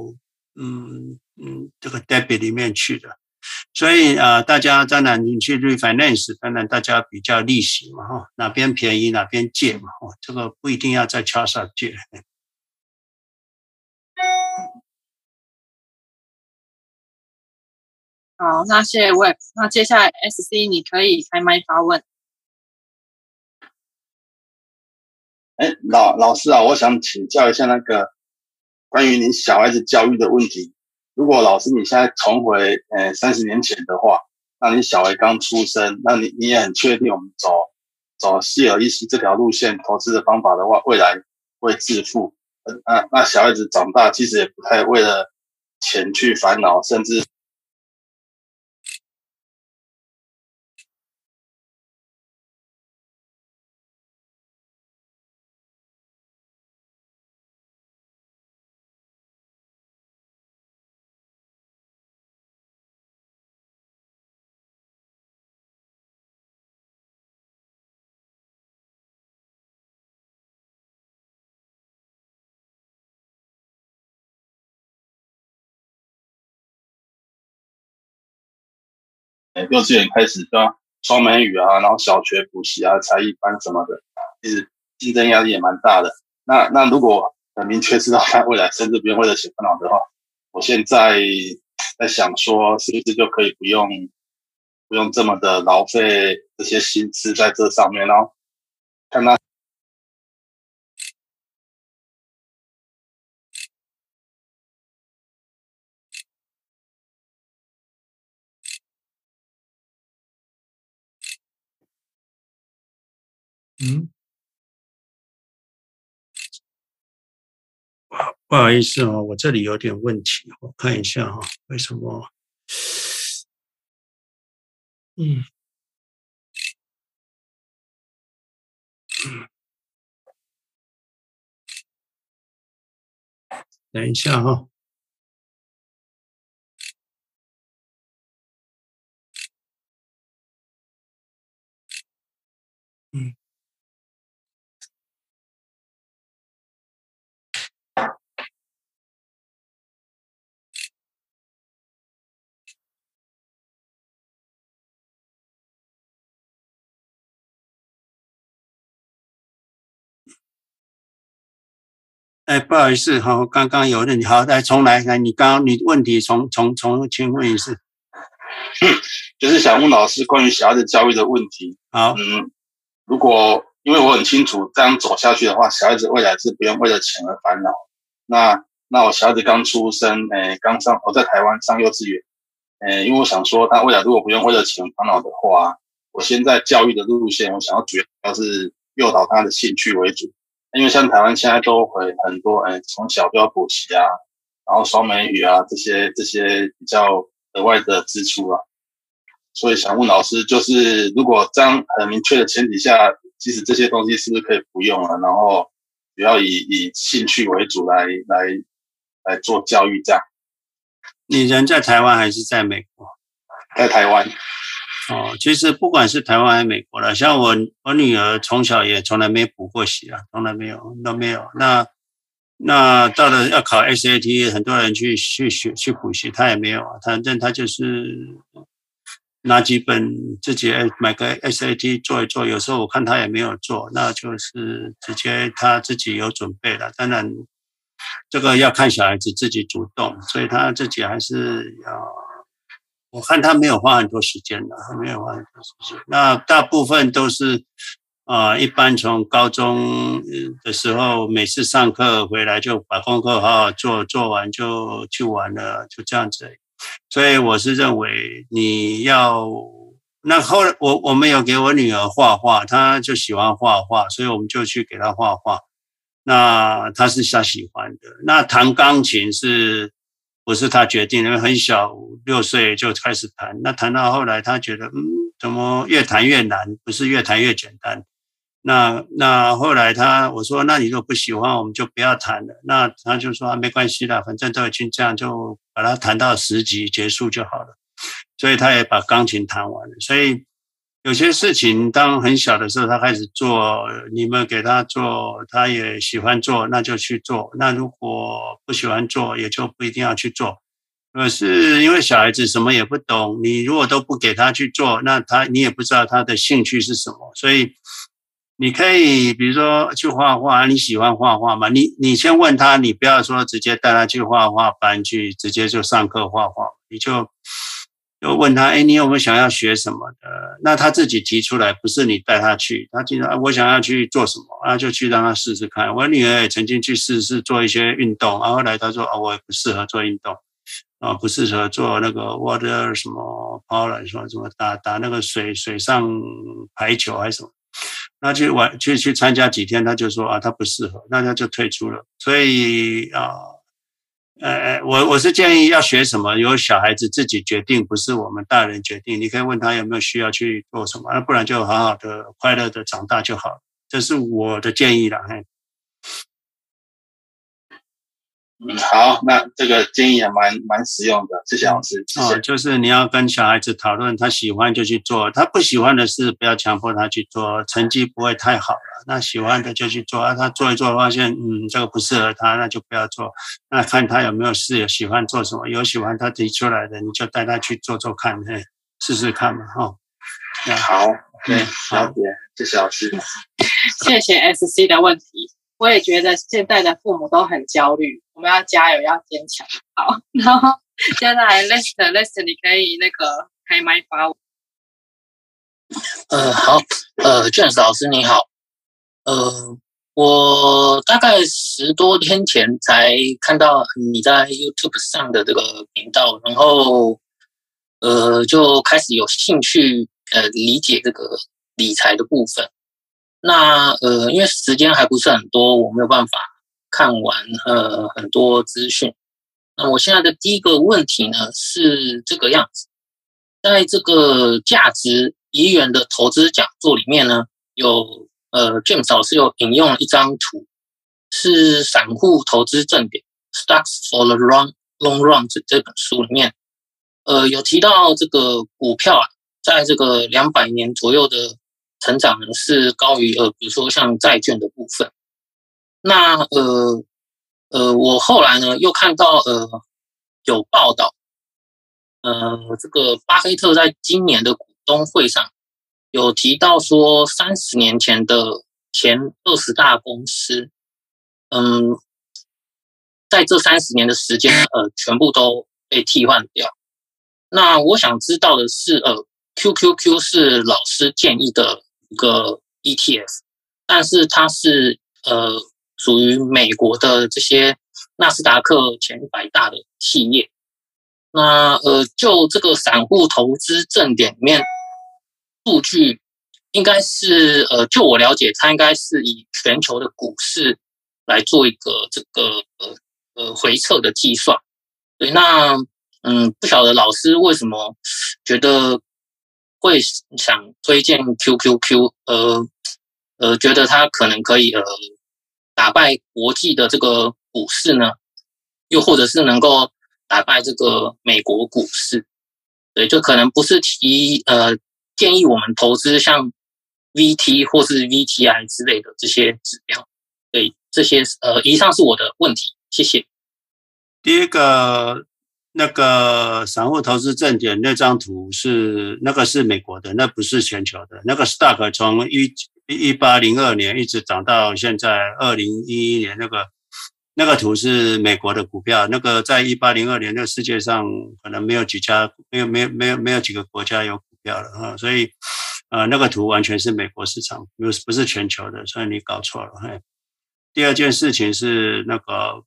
A: 嗯嗯这个 debit 里面去的。所以啊，大家当然你去 refinance，当然大家比较利息嘛哈，哪边便宜哪边借嘛，哦，这个不一定要在 c h a r s 借。
B: 好，那谢谢 Web。那接下来 SC 你可以开麦发问。
I: 哎，老老师啊，我想请教一下那个关于您小孩子教育的问题。如果老师你现在重回呃三十年前的话，那你小孩刚出生，那你你也很确定我们走走 CLEC 这条路线投资的方法的话，未来会致富。那、那小孩子长大其实也不太为了钱去烦恼，甚至。幼稚园开始教双美语啊，然后小学补习啊，才艺班什么的，其实竞争压力也蛮大的。那那如果很明确知道他未来甚至不用为了钱烦恼的话，我现在在想说，是不是就可以不用不用这么的劳费这些心思在这上面，然后看他。
A: 嗯，不好意思哦，我这里有点问题，我看一下哈，为什么？嗯，嗯，等一下哈，哎，不好意思，好，刚刚有问题，好，来重来，来，你刚刚你问题重重重，请问一次，
I: 就是想问老师关于小孩子教育的问题。
A: 好，
I: 嗯，如果因为我很清楚这样走下去的话，小孩子未来是不用为了钱而烦恼。那那我小孩子刚出生，哎，刚上我在台湾上幼稚园，哎，因为我想说，他未来如果不用为了钱烦恼的话，我现在教育的路线，我想要主要是诱导他的兴趣为主。因为像台湾现在都会很多，哎，从小就要补习啊，然后双美语啊这些这些比较额外的支出啊，所以想问老师，就是如果这样很明确的前提下，其实这些东西是不是可以不用了？然后主要以以兴趣为主来来来做教育这样。
A: 你人在台湾还是在美国？
I: 在台湾。
A: 哦，其实不管是台湾还是美国了，像我我女儿从小也从来没补过习啊，从来没有都没有。那那到了要考 SAT，很多人去去学去补习，她也没有啊。反正她就是拿几本自己买个 SAT 做一做。有时候我看她也没有做，那就是直接她自己有准备了。当然，这个要看小孩子自己主动，所以她自己还是要。我看他没有花很多时间的，没有花很多时间。那大部分都是啊、一般从高中的时候，每次上课回来就把功课好好做，做完就去玩了，就这样子。所以我是认为你要那后来我我们有给我女儿画画，她就喜欢画画，所以我们就去给她画画。那她是她喜欢的。那弹钢琴是。不是他决定，因为很小，六岁就开始弹。那弹到后来，他觉得，嗯，怎么越弹越难？不是越弹越简单。那那后来他我说，那你如果不喜欢，我们就不要弹了。那他就说，啊，没关系啦，反正都已经这样，就把它弹到十级结束就好了。所以他也把钢琴弹完了。所以。有些事情，当很小的时候，他开始做，你们给他做，他也喜欢做，那就去做。那如果不喜欢做，也就不一定要去做。可是因为小孩子什么也不懂，你如果都不给他去做，那他你也不知道他的兴趣是什么。所以你可以比如说去画画，你喜欢画画吗？你你先问他，你不要说直接带他去画画班去，直接就上课画画，你就。就问他，哎，你有没有想要学什么的？那他自己提出来，不是你带他去。他经常，我想要去做什么，那就去让他试试看。我女儿也曾经去试试做一些运动，然后后来她说，啊，我也不适合做运动，啊，不适合做那个 water 什么 polo 什么什么打打那个水水上排球还是什么。那去玩去去参加几天，他就说啊，他不适合，那他就退出了。所以啊。呃，我我是建议要学什么，由小孩子自己决定，不是我们大人决定。你可以问他有没有需要去做什么，那不然就好好的快乐的长大就好。这是我的建议了，嘿。
I: 嗯，好，那这个建议也蛮蛮实用的，谢谢老师。谢谢。
A: 哦，就是你要跟小孩子讨论，他喜欢就去做，他不喜欢的事不要强迫他去做，成绩不会太好了。那喜欢的就去做，啊，他做一做发现，嗯，这个不适合他，那就不要做。那看他有没有事，有喜欢做什么，有喜欢他提出来的，你就带他去做做看，嘿，试试看嘛，哈。
I: 好，对，了解，谢谢老师。
B: 谢谢 SC 的问题。我也觉得现在的父母都很焦虑，我们要加油，要坚强。好，然后接下来 Lester，Lester，你可以那个开麦发我。
J: 呃，好，呃，James 老师你好，呃，我大概十多天前才看到你在 YouTube 上的这个频道，然后呃，就开始有兴趣呃理解这个理财的部分。那呃，因为时间还不是很多，我没有办法看完呃很多资讯。那我现在的第一个问题呢是这个样子，在这个价值怡园的投资讲座里面呢，有呃 James 老师有引用了一张图，是散户投资正点 Stocks for the Long Long Run 这这本书里面，呃有提到这个股票啊，在这个两百年左右的。成长呢是高于呃，比如说像债券的部分。那呃呃，我后来呢又看到呃有报道，呃，这个巴菲特在今年的股东会上有提到说，三十年前的前二十大公司，嗯，在这三十年的时间，呃，全部都被替换掉。那我想知道的是，呃，QQQ 是老师建议的一个 ETF，但是它是呃属于美国的这些纳斯达克前百大的企业。那呃，就这个散户投资正点里面数据，应该是呃，就我了解，它应该是以全球的股市来做一个这个呃呃回测的计算。对，那嗯，不晓得老师为什么觉得会想推荐 QQQ，呃呃，觉得它可能可以呃打败国际的这个股市呢？又或者是能够打败这个美国股市，对，就可能不是提呃建议我们投资像 VT 或是 VTI 之类的这些指标，对，这些呃以上是我的问题，谢谢。
A: 第一个那个散户投资正点那张图是那个是美国的，那不是全球的。那个 stock 从一一八零二年一直涨到现在二零一一年那个。那个图是美国的股票，那个在一八零二年，那个世界上可能没有几家，没有没有没有没有几个国家有股票了哈，所以，呃，那个图完全是美国市场，不是不是全球的，所以你搞错了。嘿，第二件事情是那个，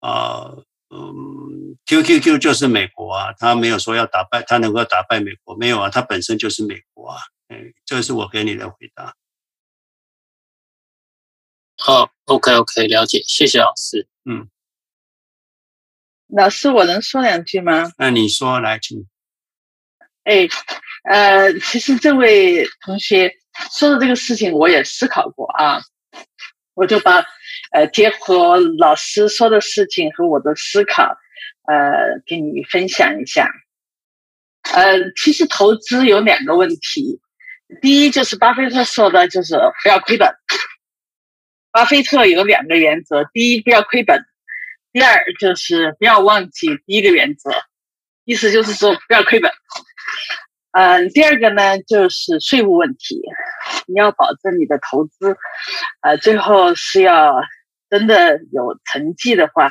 A: 呃，嗯，QQQ 就是美国啊，他没有说要打败，他能够打败美国，没有啊，他本身就是美国啊，哎，这是我给你的回答。
J: 好、oh，OK OK，了解，谢谢老师。
A: 嗯，
F: 老师，我能说两句吗？
A: 那你说来，请。
F: 哎，呃，其实这位同学说的这个事情，我也思考过啊。我就把呃结合老师说的事情和我的思考，呃，给你分享一下。呃，其实投资有两个问题，第一就是巴菲特说的，就是不要亏本。巴菲特有两个原则：第一，不要亏本；第二，就是不要忘记第一个原则。意思就是说，不要亏本。嗯，第二个呢，就是税务问题。你要保证你的投资，呃，最后是要真的有成绩的话，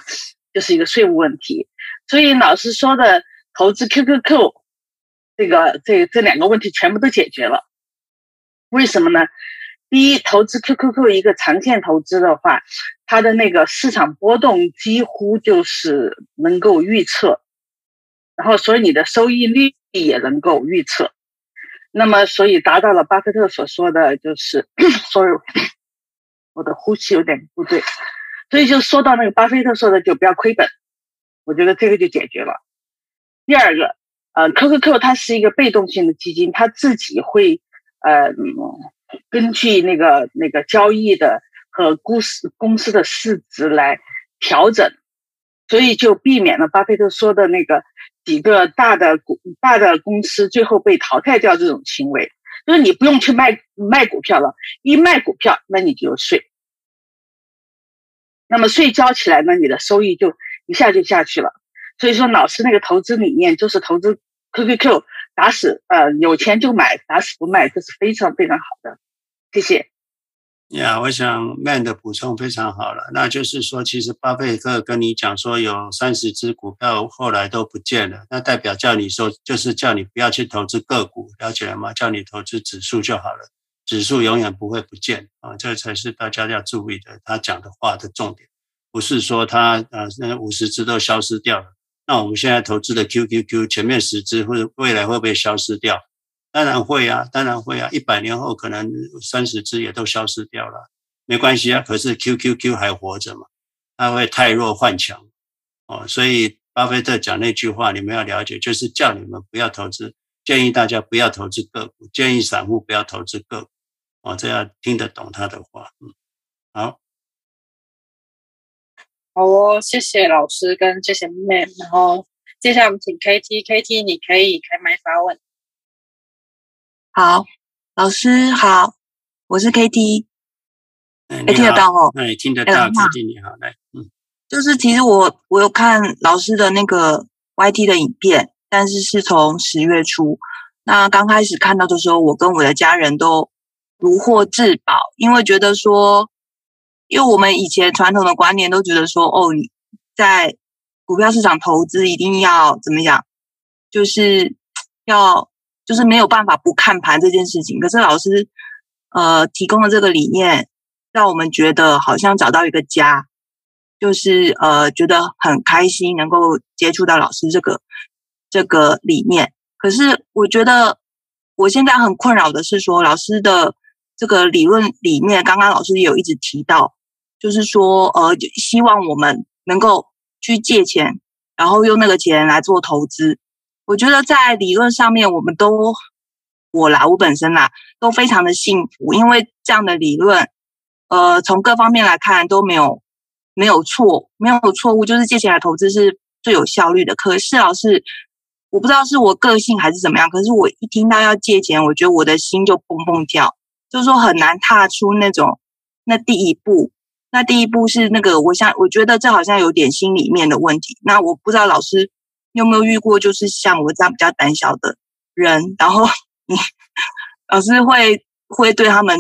F: 就是一个税务问题。所以老师说的投资 QQQ，这个这这两个问题全部都解决了。为什么呢？第一，投资 QQQ 一个长线投资的话，它的那个市场波动几乎就是能够预测，然后所以你的收益率也能够预测，那么所以达到了巴菲特所说的就是，所以我的呼吸有点不对，所以就说到那个巴菲特说的就不要亏本，我觉得这个就解决了。第二个，呃，QQQ 它是一个被动性的基金，它自己会，呃。根据那个那个交易的和公司公司的市值来调整，所以就避免了巴菲特说的那个几个大的股大的公司最后被淘汰掉这种行为。就是你不用去卖卖股票了，一卖股票那你就有税，那么税交起来呢，你的收益就一下就下去了。所以说老师那个投资理念就是投资 QQQ。打死呃有钱就买，打死不卖，这是非常非常好的，谢谢。
A: 呀我想 Man 的补充非常好了，那就是说，其实巴菲特跟你讲说有三十只股票后来都不见了，那代表叫你说就是叫你不要去投资个股，了解了吗？叫你投资指数就好了，指数永远不会不见啊，这才是大家要注意的。他讲的话的重点，不是说他呃那五十只都消失掉了。那我们现在投资的 QQQ 前面十只或者未来会不会消失掉？当然会啊，当然会啊，一百年后可能三十只也都消失掉了，没关系啊。可是 QQQ 还活着嘛，它会汰弱换强哦。所以巴菲特讲那句话，你们要了解，就是叫你们不要投资，建议大家不要投资个股，建议散户不要投资个股哦，这样听得懂他的话。嗯，好。
B: 好哦，谢谢老师跟谢谢妹，然后接下来我们请 KT，KT 你可以开麦发问。
E: 好，老师好，我是 KT，
A: 哎，听得到哦，哎，听得到，KT 你好，来，嗯，
E: 就是其实我我有看老师的那个 YT 的影片，但是是从十月初，那刚开始看到的时候，我跟我的家人都如获至宝，因为觉得说。因为我们以前传统的观念都觉得说，哦，在股票市场投资一定要怎么样，就是要就是没有办法不看盘这件事情。可是老师呃提供的这个理念，让我们觉得好像找到一个家，就是呃觉得很开心能够接触到老师这个这个理念。可是我觉得我现在很困扰的是说老师的。这个理论里面，刚刚老师也有一直提到，就是说，呃，希望我们能够去借钱，然后用那个钱来做投资。我觉得在理论上面，我们都我啦，我本身啦，都非常的幸福，因为这样的理论，呃，从各方面来看都没有没有错，没有错误，就是借钱来投资是最有效率的。可是老师，我不知道是我个性还是怎么样，可是我一听到要借钱，我觉得我的心就砰砰跳。就是说很难踏出那种那第一步，那第一步是那个，我想我觉得这好像有点心里面的问题。那我不知道老师有没有遇过，就是像我这样比较胆小的人，然后 你老师会会对他们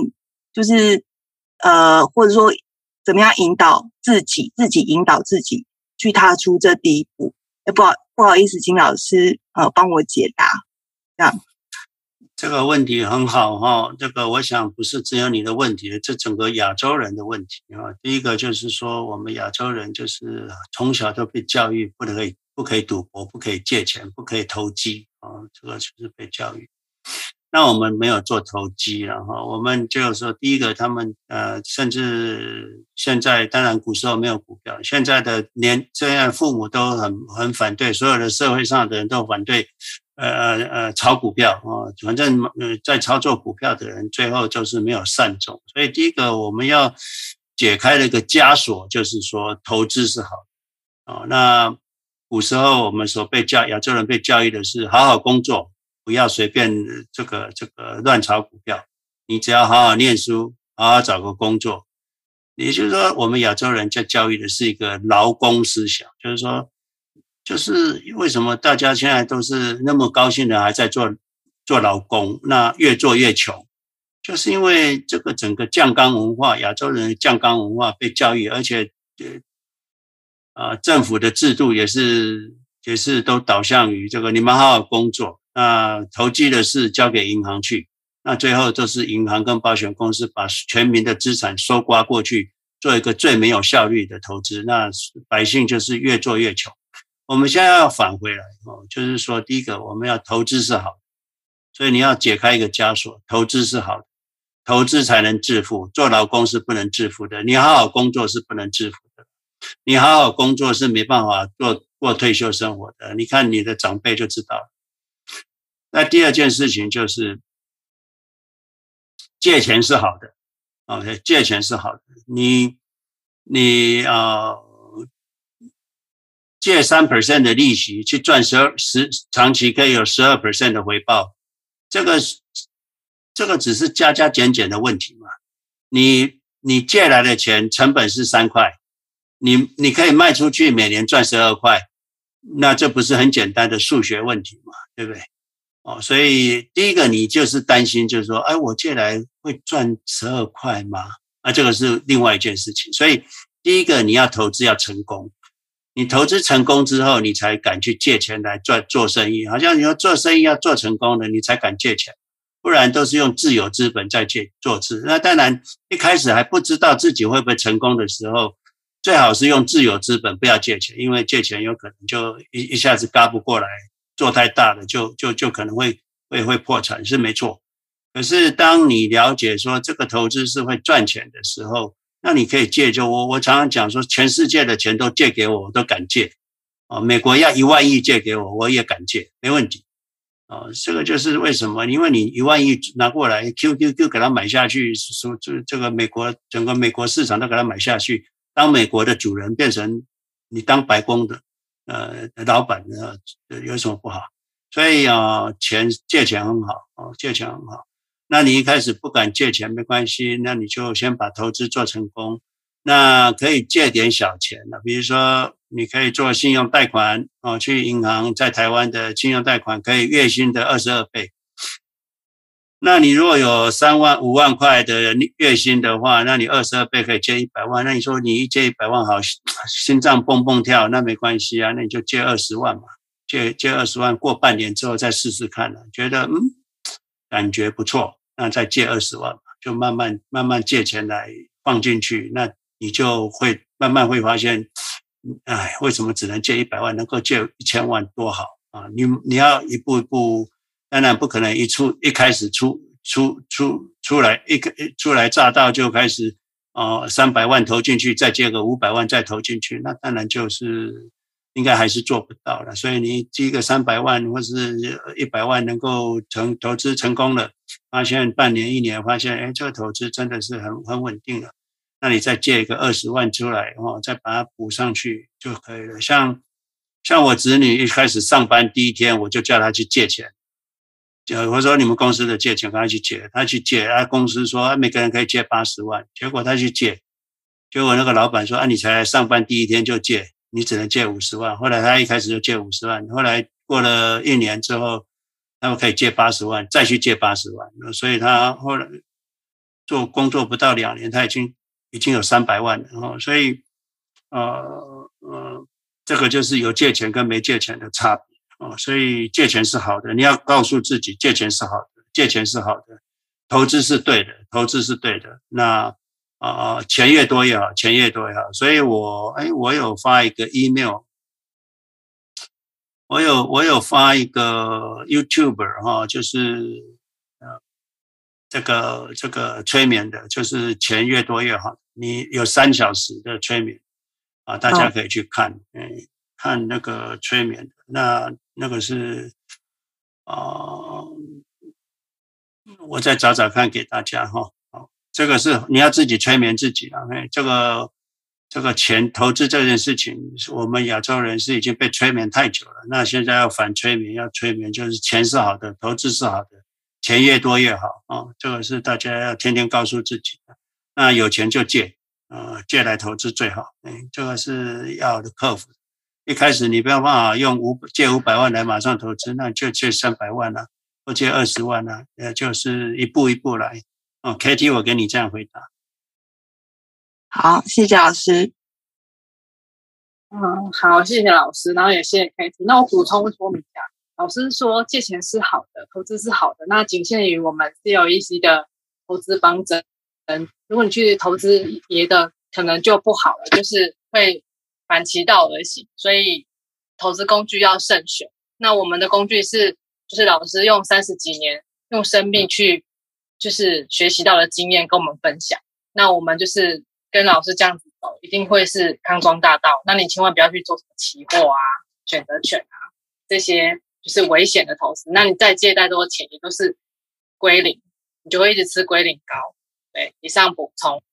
E: 就是呃，或者说怎么样引导自己，自己引导自己去踏出这第一步。哎不好不好意思，请老师呃帮我解答这样。
A: 这个问题很好哈，这个我想不是只有你的问题，这整个亚洲人的问题啊。第一个就是说，我们亚洲人就是从小都被教育不可以不可以赌博，不可以借钱，不可以投机啊，这个就是被教育。那我们没有做投机了哈，我们就是说，第一个他们呃，甚至现在当然古时候没有股票，现在的年这样父母都很很反对，所有的社会上的人都反对。呃呃呃，炒股票啊，反正呃，在操作股票的人最后就是没有善终。所以第一个我们要解开了一个枷锁，就是说投资是好的啊。那古时候我们所被教亚洲人被教育的是好好工作，不要随便这个这个乱炒股票。你只要好好念书，好好找个工作。也就是说，我们亚洲人在教育的是一个劳工思想，就是说。就是为什么大家现在都是那么高兴的，还在做做劳工，那越做越穷，就是因为这个整个酱缸文化，亚洲人的酱缸文化被教育，而且呃，政府的制度也是也是都导向于这个，你们好好工作，那投机的事交给银行去，那最后都是银行跟保险公司把全民的资产收刮过去，做一个最没有效率的投资，那百姓就是越做越穷。我们现在要返回来哦，就是说，第一个我们要投资是好，所以你要解开一个枷锁，投资是好的，投资才能致富，做劳工是不能致富的，你好好工作是不能致富的，你好好工作是没办法做过退休生活的，你看你的长辈就知道了。那第二件事情就是借钱是好的，OK，借钱是好的，你你啊。呃借三 percent 的利息去赚十二十长期可以有十二 percent 的回报，这个这个只是加加减减的问题嘛？你你借来的钱成本是三块，你你可以卖出去每年赚十二块，那这不是很简单的数学问题嘛？对不对？哦，所以第一个你就是担心，就是说，哎，我借来会赚十二块吗？啊，这个是另外一件事情。所以第一个你要投资要成功。你投资成功之后，你才敢去借钱来赚做生意。好像你要做生意要做成功的，你才敢借钱，不然都是用自有资本在借做事。那当然一开始还不知道自己会不会成功的时候，最好是用自有资本，不要借钱，因为借钱有可能就一一下子嘎不过来，做太大了就就就可能会会会破产，是没错。可是当你了解说这个投资是会赚钱的时候，那你可以借，就我我常常讲说，全世界的钱都借给我，我都敢借。啊，美国要一万亿借给我，我也敢借，没问题。啊，这个就是为什么？因为你一万亿拿过来，Q Q Q 给他买下去，说这这个美国整个美国市场都给他买下去，当美国的主人变成你当白宫的呃老板呢，有什么不好？所以啊，钱借钱很好啊，借钱很好。那你一开始不敢借钱没关系，那你就先把投资做成功。那可以借点小钱了，比如说你可以做信用贷款哦，去银行在台湾的信用贷款可以月薪的二十二倍。那你如果有三万五万块的月薪的话，那你二十二倍可以借一百万。那你说你一借一百万好，心脏蹦蹦跳，那没关系啊，那你就借二十万嘛，借借二十万，过半年之后再试试看了，觉得嗯感觉不错，那再借二十万嘛，就慢慢慢慢借钱来放进去，那你就会慢慢会发现，哎，为什么只能借一百万，能够借一千万多好啊？你你要一步一步。当然不可能一出一开始出出出出来一个初来乍到就开始哦三百万投进去，再借个五百万再投进去，那当然就是应该还是做不到了。所以你第一个三百万或是一百万能够成投资成功了，发现半年一年发现哎这个投资真的是很很稳定了，那你再借一个二十万出来哦，再把它补上去就可以了。像像我子女一开始上班第一天，我就叫他去借钱。我说你们公司的借钱，赶快去借。他去借，啊，公司说每个人可以借八十万。结果他去借，结果那个老板说啊，你才来上班第一天就借，你只能借五十万。后来他一开始就借五十万，后来过了一年之后，他们可以借八十万，再去借八十万。所以他后来做工作不到两年，他已经已经有三百万了。哦，所以呃呃，这个就是有借钱跟没借钱的差别。哦，所以借钱是好的，你要告诉自己借钱是好的，借钱是好的，投资是对的，投资是对的。那啊、呃，钱越多越好，钱越多越好。所以我哎，我有发一个 email，我有我有发一个 YouTuber 哈，就是呃这个这个催眠的，就是钱越多越好。你有三小时的催眠啊，大家可以去看，嗯。看那个催眠的，那那个是啊、我再找找看给大家哈。好，这个是你要自己催眠自己了。哎，这个这个钱投资这件事情，我们亚洲人是已经被催眠太久了。那现在要反催眠，要催眠，就是钱是好的，投资是好的，钱越多越好啊。这个是大家要天天告诉自己的。那有钱就借啊、呃，借来投资最好。哎，这个是要克服。一开始你没有办法用五借五百万来马上投资，那就借三百万了，或借二十万了，呃，就是一步一步来。哦，Katie，我给你这样回答。
E: 好，谢谢老师。
B: 嗯，好，谢谢老师，然后也谢谢 Katie。那我补充说明一下，老师说借钱是好的，投资是好的，那仅限于我们 COEC 的投资方针。嗯，如果你去投资别的，可能就不好了，就是会。反其道而行，所以投资工具要慎选。那我们的工具是，就是老师用三十几年用生命去，就是学习到的经验跟我们分享。那我们就是跟老师这样子走，一定会是康庄大道。那你千万不要去做什么期货啊、选择权啊这些，就是危险的投资。那你再借再多钱，也都是归零，你就会一直吃归零膏。对，以上补充。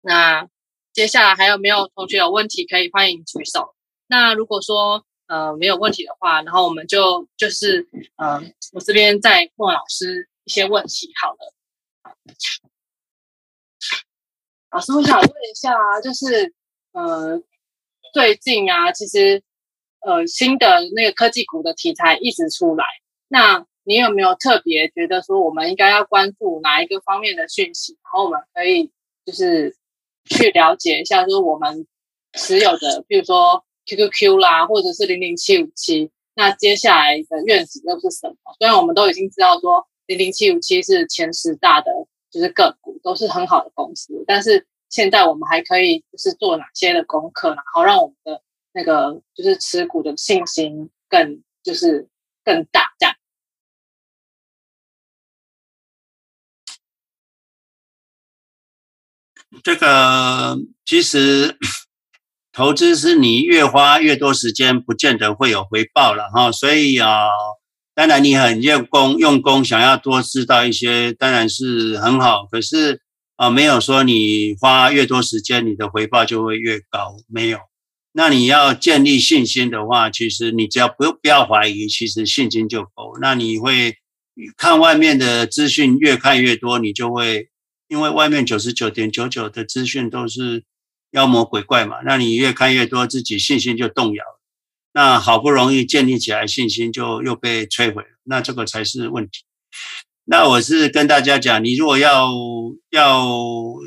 B: 那。接下来还有没有同学有问题可以欢迎举手？那如果说呃没有问题的话，然后我们就就是呃我这边再问老师一些问题好了。老师，我想问一下，就是呃最近啊，其实呃新的那个科技股的题材一直出来，那你有没有特别觉得说我们应该要关注哪一个方面的讯息？然后我们可以就是。去了解一下，就是我们持有的，比如说 QQQ 啦，或者是零零七五七，那接下来的愿景又是什么？虽然我们都已经知道说零零七五七是前十大的，就是个股都是很好的公司，但是现在我们还可以就是做哪些的功课，然后让我们的那个就是持股的信心更就是更大，这样。
A: 这个其实投资是你越花越多时间，不见得会有回报了哈。所以啊，当然你很用功用功，想要多知道一些，当然是很好。可是啊，没有说你花越多时间，你的回报就会越高，没有。那你要建立信心的话，其实你只要不不要怀疑，其实信心就够。那你会看外面的资讯越看越多，你就会。因为外面九十九点九九的资讯都是妖魔鬼怪嘛，那你越看越多，自己信心就动摇了。那好不容易建立起来信心，就又被摧毁了。那这个才是问题。那我是跟大家讲，你如果要要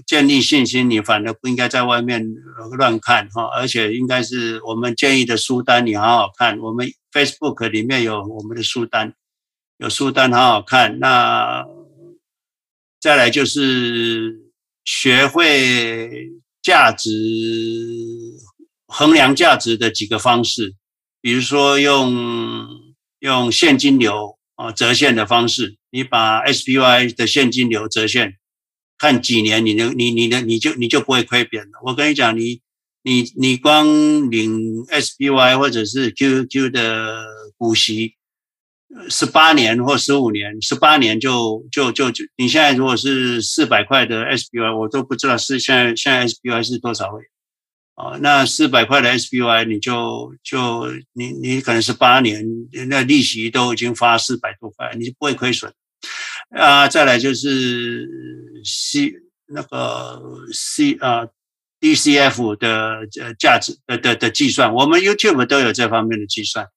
A: 建立信心，你反而不应该在外面乱看哈，而且应该是我们建议的书单，你好好看。我们 Facebook 里面有我们的书单，有书单好好看。那再来就是学会价值衡量价值的几个方式，比如说用用现金流啊折现的方式，你把 SPY 的现金流折现，看几年你能你你的你就你就不会亏本了。我跟你讲，你你你光领 SPY 或者是 Q Q 的股息。十八年或十五年，十八年就就就就，你现在如果是四百块的 SPY，我都不知道是现在现在 SPY 是多少位啊？那四百块的 SPY，你就就你你可能是八年，那利息都已经发四百多块，你就不会亏损啊。再来就是 C 那个 C 啊 DCF 的呃价值的的的计算，我们 YouTube 都有这方面的计算。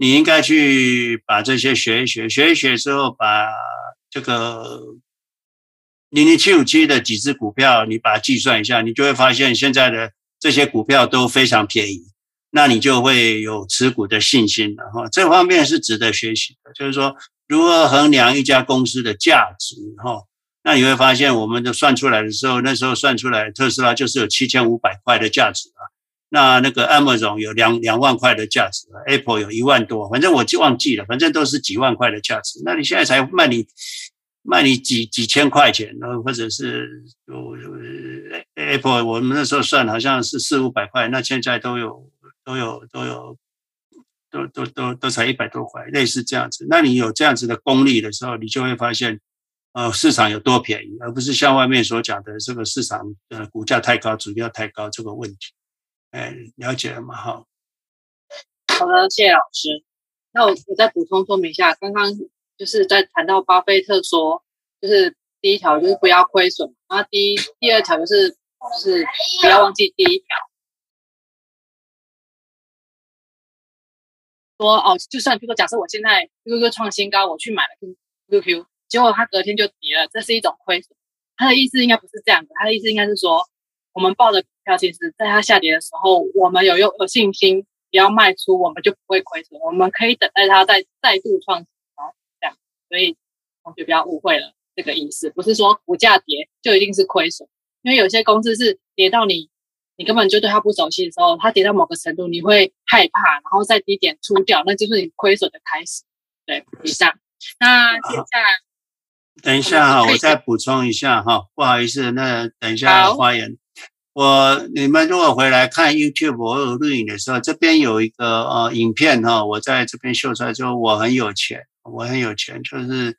A: 你应该去把这些学一学，学一学之后，把这个零零七五七的几只股票，你把它计算一下，你就会发现现在的这些股票都非常便宜，那你就会有持股的信心了哈。这方面是值得学习的，就是说如何衡量一家公司的价值哈。那你会发现，我们的算出来的时候，那时候算出来特斯拉就是有七千五百块的价值啊。那那个 Amazon 有两两万块的价值，Apple 有一万多，反正我就忘记了，反正都是几万块的价值。那你现在才卖你卖你几几千块钱，然后或者是有 Apple，我们那时候算好像是四五百块，那现在都有都有都有都都都都才一百多块，类似这样子。那你有这样子的功力的时候，你就会发现，呃，市场有多便宜，而不是像外面所讲的这个市场呃股价太高，指标太高这个问题。哎，了解了吗？哈，
B: 好的，谢谢老师。那我我再补充说明一下，刚刚就是在谈到巴菲特说，就是第一条就是不要亏损，然后第一第二条就是就是不要忘记第一条，说哦，就算比如说假设我现在 QQ 创新高，我去买了 QQ，结果它隔天就跌了，这是一种亏损。他的意思应该不是这样的，他的意思应该是说。我们抱的股票，其实在它下跌的时候，我们有有有信心，不要卖出，我们就不会亏损。我们可以等待它再再度创新高，这样。所以同学不要误会了这个意思，不是说股价跌就一定是亏损。因为有些公司是跌到你，你根本就对它不熟悉的时候，它跌到某个程度，你会害怕，然后在低点出掉，那就是你亏损的开始。对，以上。那接下来，
A: 等一下哈，我再补充一下哈，不好意思，那等一下发言。我你们如果回来看 YouTube，我有录影的时候，这边有一个呃影片哈，我在这边秀出来，就我很有钱，我很有钱，就是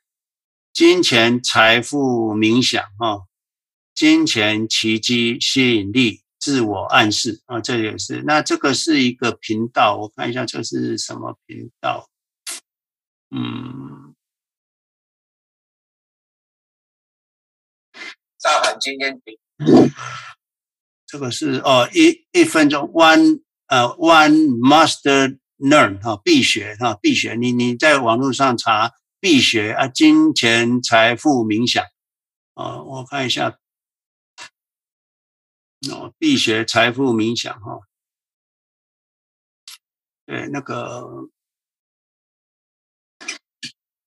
A: 金钱、财富、冥想哈，金钱、奇迹、吸引力、自我暗示啊，这也是。那这个是一个频道，我看一下这是什么频道？嗯，
J: 大盘今天。
A: 这个是哦，一一分钟，one 呃，one master learn 哈，必学哈，必学。你你在网络上查必学啊，金钱财富冥想啊，我看一下哦，必学财富冥想哈。对，那个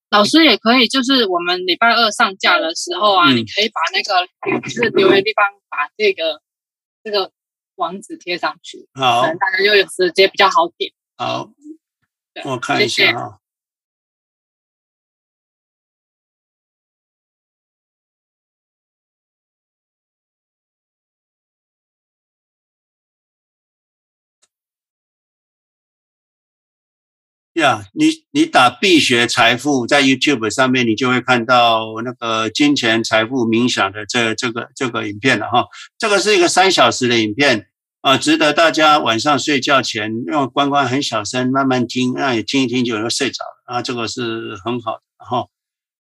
B: 老师也可以，就是我们礼拜二上架的时候啊，嗯、你可以把那个就是留言地方把这个。这个网址贴上去，
A: 好，
B: 大家就有时间比较好点。
A: 好，我看一下啊。呀你你打必学财富在 YouTube 上面，你就会看到那个金钱财富冥想的这这个这个影片了哈。这个是一个三小时的影片啊，值得大家晚上睡觉前用关关很小声慢慢听，那你听一听就能睡着了啊。这个是很好的哈。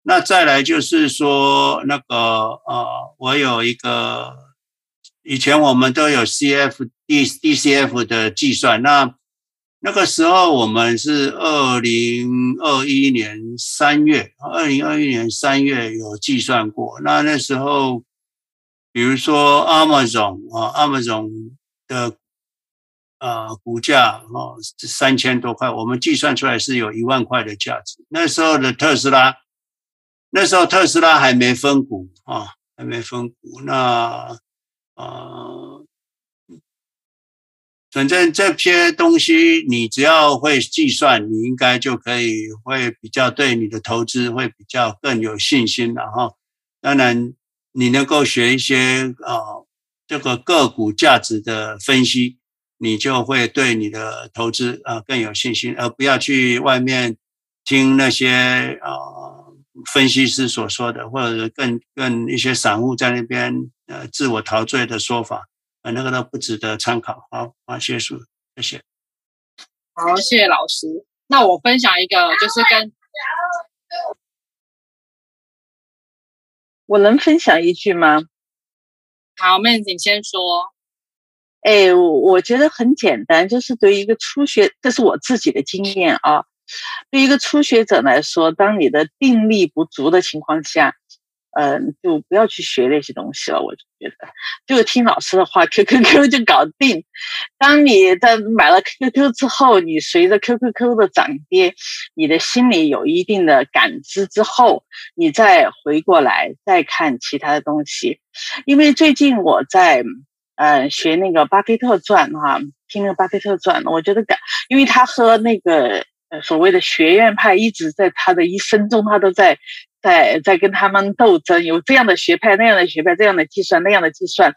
A: 那再来就是说那个呃，我有一个以前我们都有 CF D DCF 的计算那。那个时候我们是二零二一年三月，二零二一年三月有计算过。那那时候，比如说 Amazon 啊，Amazon 的呃股价哦三千多块，我们计算出来是有一万块的价值。那时候的特斯拉，那时候特斯拉还没分股啊，还没分股。那啊。反正这些东西，你只要会计算，你应该就可以会比较对你的投资会比较更有信心。然后，当然你能够学一些啊、这个个股价值的分析，你就会对你的投资啊、更有信心，而不要去外面听那些啊、分析师所说的，或者是更更一些散户在那边呃自我陶醉的说法。啊，那个都不值得参考。好，好，谢谢，谢谢。
B: 好，谢谢老师。那我分享一个，就是跟
F: 我能分享一句吗？
B: 好，妹子，你先说。
F: 哎，我我觉得很简单，就是对于一个初学，这是我自己的经验啊。对于一个初学者来说，当你的定力不足的情况下。嗯，就不要去学那些东西了。我就觉得，就听老师的话，QQQ 就搞定。当你在买了 QQQ 之后，你随着 QQQ 的涨跌，你的心里有一定的感知之后，你再回过来再看其他的东西。因为最近我在呃学那个巴菲特传哈，听那个巴菲特传，我觉得感，因为他和那个呃所谓的学院派一直在他的一生中，他都在。在在跟他们斗争，有这样的学派，那样的学派，这样的计算，那样的计算，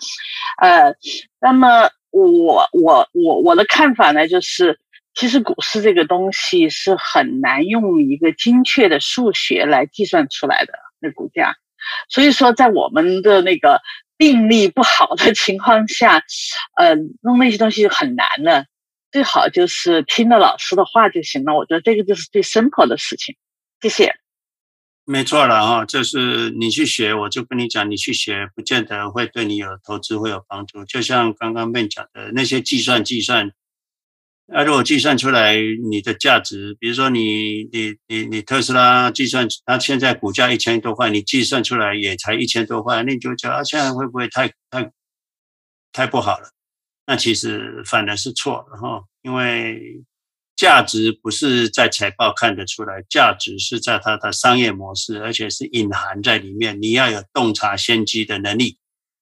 F: 呃，那么我我我我的看法呢，就是其实股市这个东西是很难用一个精确的数学来计算出来的那股价，所以说在我们的那个定力不好的情况下，呃，弄那些东西很难的，最好就是听了老师的话就行了。我觉得这个就是最 simple 的事情。谢谢。
A: 没错了哈，就是你去学，我就跟你讲，你去学不见得会对你有投资会有帮助。就像刚刚被讲的那些计算计算，那如果计算出来你的价值，比如说你你你你特斯拉计算它现在股价一千多块，你计算出来也才一千多块，那你就讲啊，现在会不会太太太不好了？那其实反而是错的哈，因为。价值不是在财报看得出来，价值是在它的商业模式，而且是隐含在里面。你要有洞察先机的能力，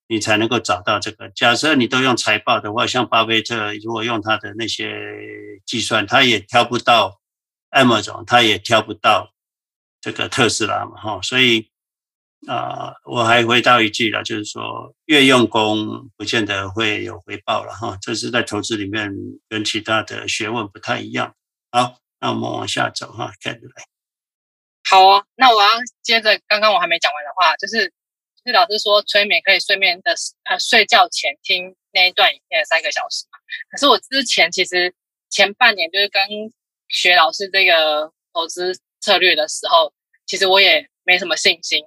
A: 你才能够找到这个。假设你都用财报的话，像巴菲特如果用他的那些计算，他也挑不到 Amazon，他也挑不到这个特斯拉嘛，哈。所以啊、我还回到一句了，就是说越用功，不见得会有回报了，哈。这是在投资里面跟其他的学问不太一样。好，那我们往下走，哈，看着来。
B: 好啊，那我要接着刚刚我还没讲完的话，就是，就是老师说催眠可以睡眠的呃睡觉前听那一段影片三个小时嘛。可是我之前其实前半年就是跟学老师这个投资策略的时候，其实我也没什么信心。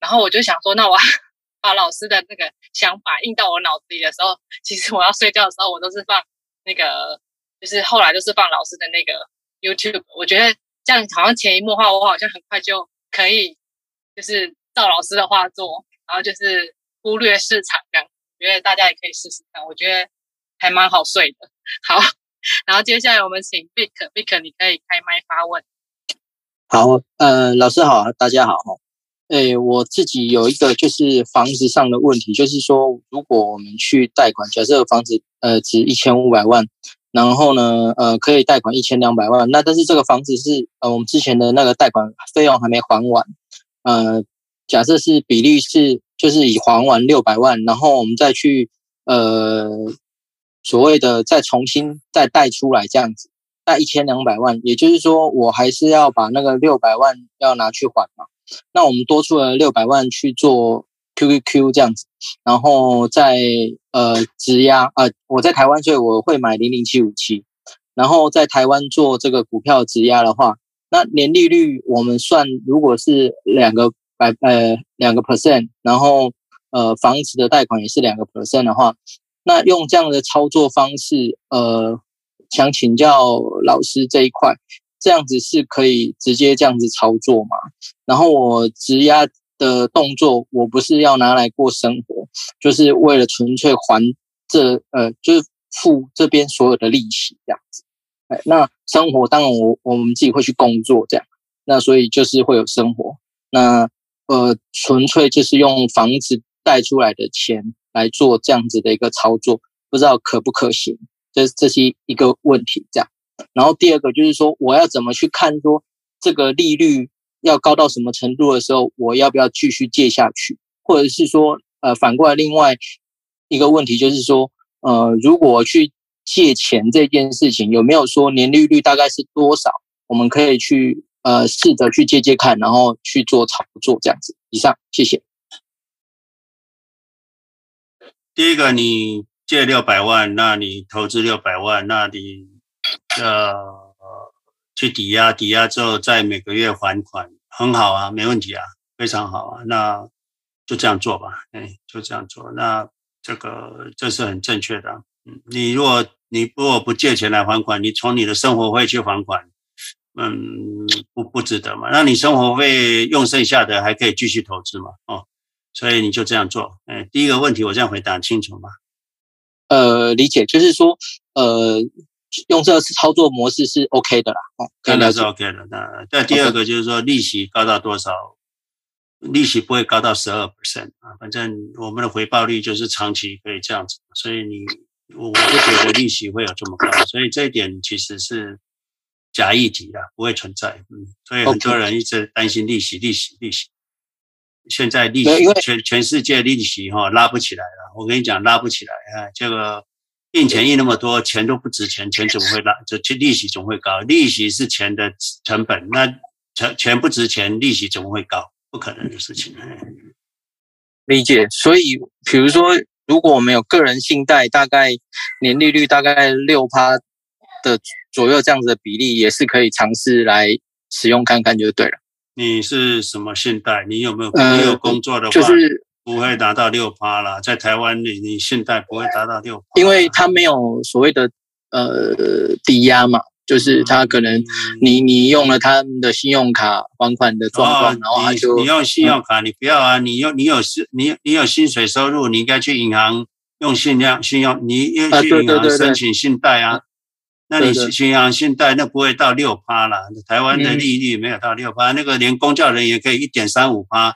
B: 然后我就想说，那我 把老师的那个想法印到我脑子里的时候，其实我要睡觉的时候，我都是放那个，就是后来都是放老师的那个 YouTube。我觉得这样好像潜移默化，我好像很快就可以，就是照老师的话做，然后就是忽略市场这样。觉得大家也可以试试看，我觉得还蛮好睡的。好，然后接下来我们请 Vic，Vic 你可以开麦发问。
K: 好，呃，老师好，大家好。诶，我自己有一个就是房子上的问题，就是说，如果我们去贷款，假设房子呃值一千五百万，然后呢呃可以贷款一千两百万，那但是这个房子是呃我们之前的那个贷款费用还没还完，呃假设是比例是就是已还完六百万，然后我们再去呃所谓的再重新再贷出来这样子，贷一千两百万，也就是说我还是要把那个六百万要拿去还嘛。那我们多出了六百万去做 QQQ 这样子，然后在呃质押啊，我在台湾，所以我会买零零七五七，然后在台湾做这个股票质押的话，那年利率我们算如果是两个百呃两个 percent，然后呃房子的贷款也是两个 percent 的话，那用这样的操作方式，呃想请教老师这一块，这样子是可以直接这样子操作吗？然后我质押的动作，我不是要拿来过生活，就是为了纯粹还这呃，就是付这边所有的利息这样子。哎，那生活当然我我们自己会去工作这样，那所以就是会有生活。那呃，纯粹就是用房子贷出来的钱来做这样子的一个操作，不知道可不可行？这这是一个问题，这样。然后第二个就是说，我要怎么去看说这个利率要高到什么程度的时候，我要不要继续借下去？或者是说，呃，反过来另外一个问题就是说，呃，如果去借钱这件事情，有没有说年利率大概是多少？我们可以去呃试着去借借看，然后去做炒作这样子。以上，谢谢。
A: 第一个你。借六百万，那你投资六百万，那你呃去抵押，抵押之后再每个月还款，很好啊，没问题啊，非常好啊，那就这样做吧，哎，就这样做，那这个这是很正确的。嗯，你如果你如果不借钱来还款，你从你的生活费去还款，嗯，不不值得嘛。那你生活费用剩下的还可以继续投资嘛，哦，所以你就这样做。哎，第一个问题我这样回答清楚吗？
K: 呃，理解，就是说，呃，用这个操作模式是 OK 的啦，哦，
A: 真的是 OK 的。那那第二个就是说，利息高到多少？利息不会高到十二 percent 啊，反正我们的回报率就是长期可以这样子，所以你我我不觉得利息会有这么高，所以这一点其实是假议题啦，不会存在。嗯，所以很多人一直担心利息，利息，利息。现在利息全全世界利息哈拉不起来了，我跟你讲拉不起来啊！这个印钱印那么多，钱都不值钱，钱怎么会拉？这利息总会高，利息是钱的成本，那钱钱不值钱，利息怎么会高？不可能的事情。
K: 理解。所以，比如说，如果我们有个人信贷，大概年利率大概六趴的左右这样子的比例，也是可以尝试来使用看看就对了。
A: 你是什么信贷？你有没有你有工作的话，就是不会达到六趴啦。在台湾，你你信贷不会达到六趴，
K: 因为它没有所谓的呃抵押嘛，就是它可能你你用了他们的信用卡还款的状况，然后他就
A: 你用信用卡，你不要啊，你用你有薪你你有薪水收入，你应该去银行用信量信用，你应该去银行申请信贷啊。那你银行信贷那不会到六趴了，台湾的利率没有到六趴，那个连公教人也可以一点三五趴，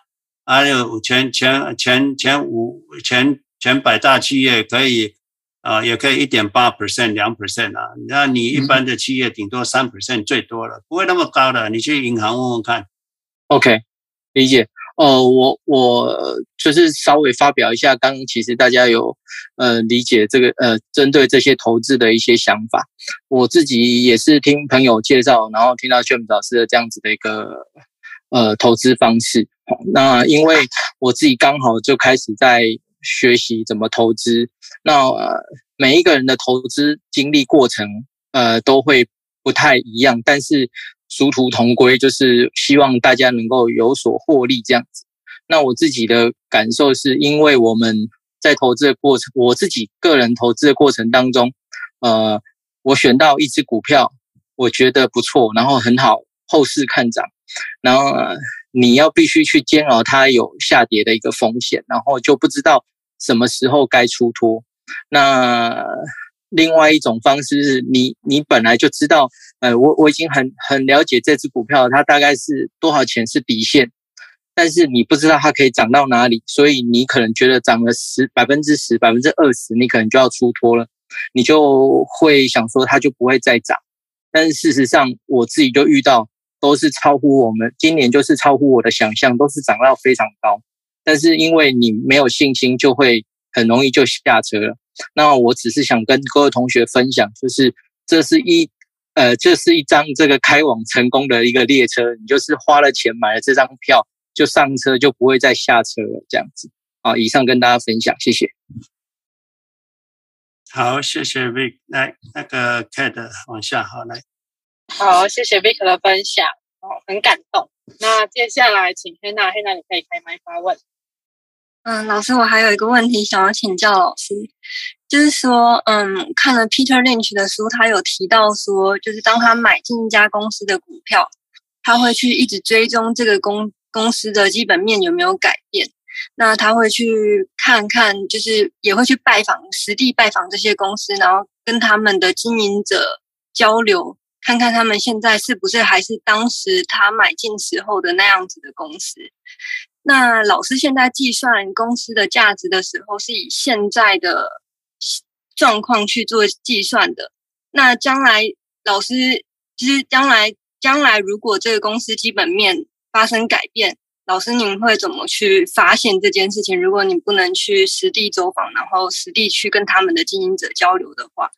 A: 还有前前前前五前前百大企业可以啊，也可以一点八 percent 两 percent 啊，那你一般的企业顶多三 percent 最多了，不会那么高的，你去银行问问看。
K: OK，理解。呃，我我就是稍微发表一下，刚刚其实大家有呃理解这个呃针对这些投资的一些想法。我自己也是听朋友介绍，然后听到 James 老师的这样子的一个呃投资方式。那因为我自己刚好就开始在学习怎么投资，那呃每一个人的投资经历过程呃都会不太一样，但是。殊途同归，就是希望大家能够有所获利这样子。那我自己的感受是，因为我们在投资的过程，我自己个人投资的过程当中，呃，我选到一只股票，我觉得不错，然后很好，后市看涨，然后你要必须去煎熬它有下跌的一个风险，然后就不知道什么时候该出脱。那另外一种方式是你，你本来就知道，呃，我我已经很很了解这只股票，它大概是多少钱是底线，但是你不知道它可以涨到哪里，所以你可能觉得涨了十百分之十、百分之二十，你可能就要出脱了，你就会想说它就不会再涨。但是事实上，我自己就遇到都是超乎我们今年就是超乎我的想象，都是涨到非常高，但是因为你没有信心，就会很容易就下车了。那我只是想跟各位同学分享，就是这是一呃，这是一张这个开往成功的一个列车，你就是花了钱买了这张票，就上车就不会再下车了，这样子啊。以上跟大家分享，谢谢。
A: 好，谢谢 Vic，来那个 Cat 往下，好来。
B: 好，谢谢 Vic 的分享，哦，很感动。那接下来请 Hannah，Hannah 你可以开麦发问。
G: 嗯，老师，我还有一个问题想要请教老师，就是说，嗯，看了 Peter Lynch 的书，他有提到说，就是当他买进一家公司的股票，他会去一直追踪这个公公司的基本面有没有改变，那他会去看看，就是也会去拜访实地拜访这些公司，然后跟他们的经营者交流，看看他们现在是不是还是当时他买进时候的那样子的公司。那老师现在计算公司的价值的时候，是以现在的状况去做计算的。那将来老师其实将来将来如果这个公司基本面发生改变，老师您会怎么去发现这件事情？如果你不能去实地走访，然后实地去跟他们的经营者交流的话，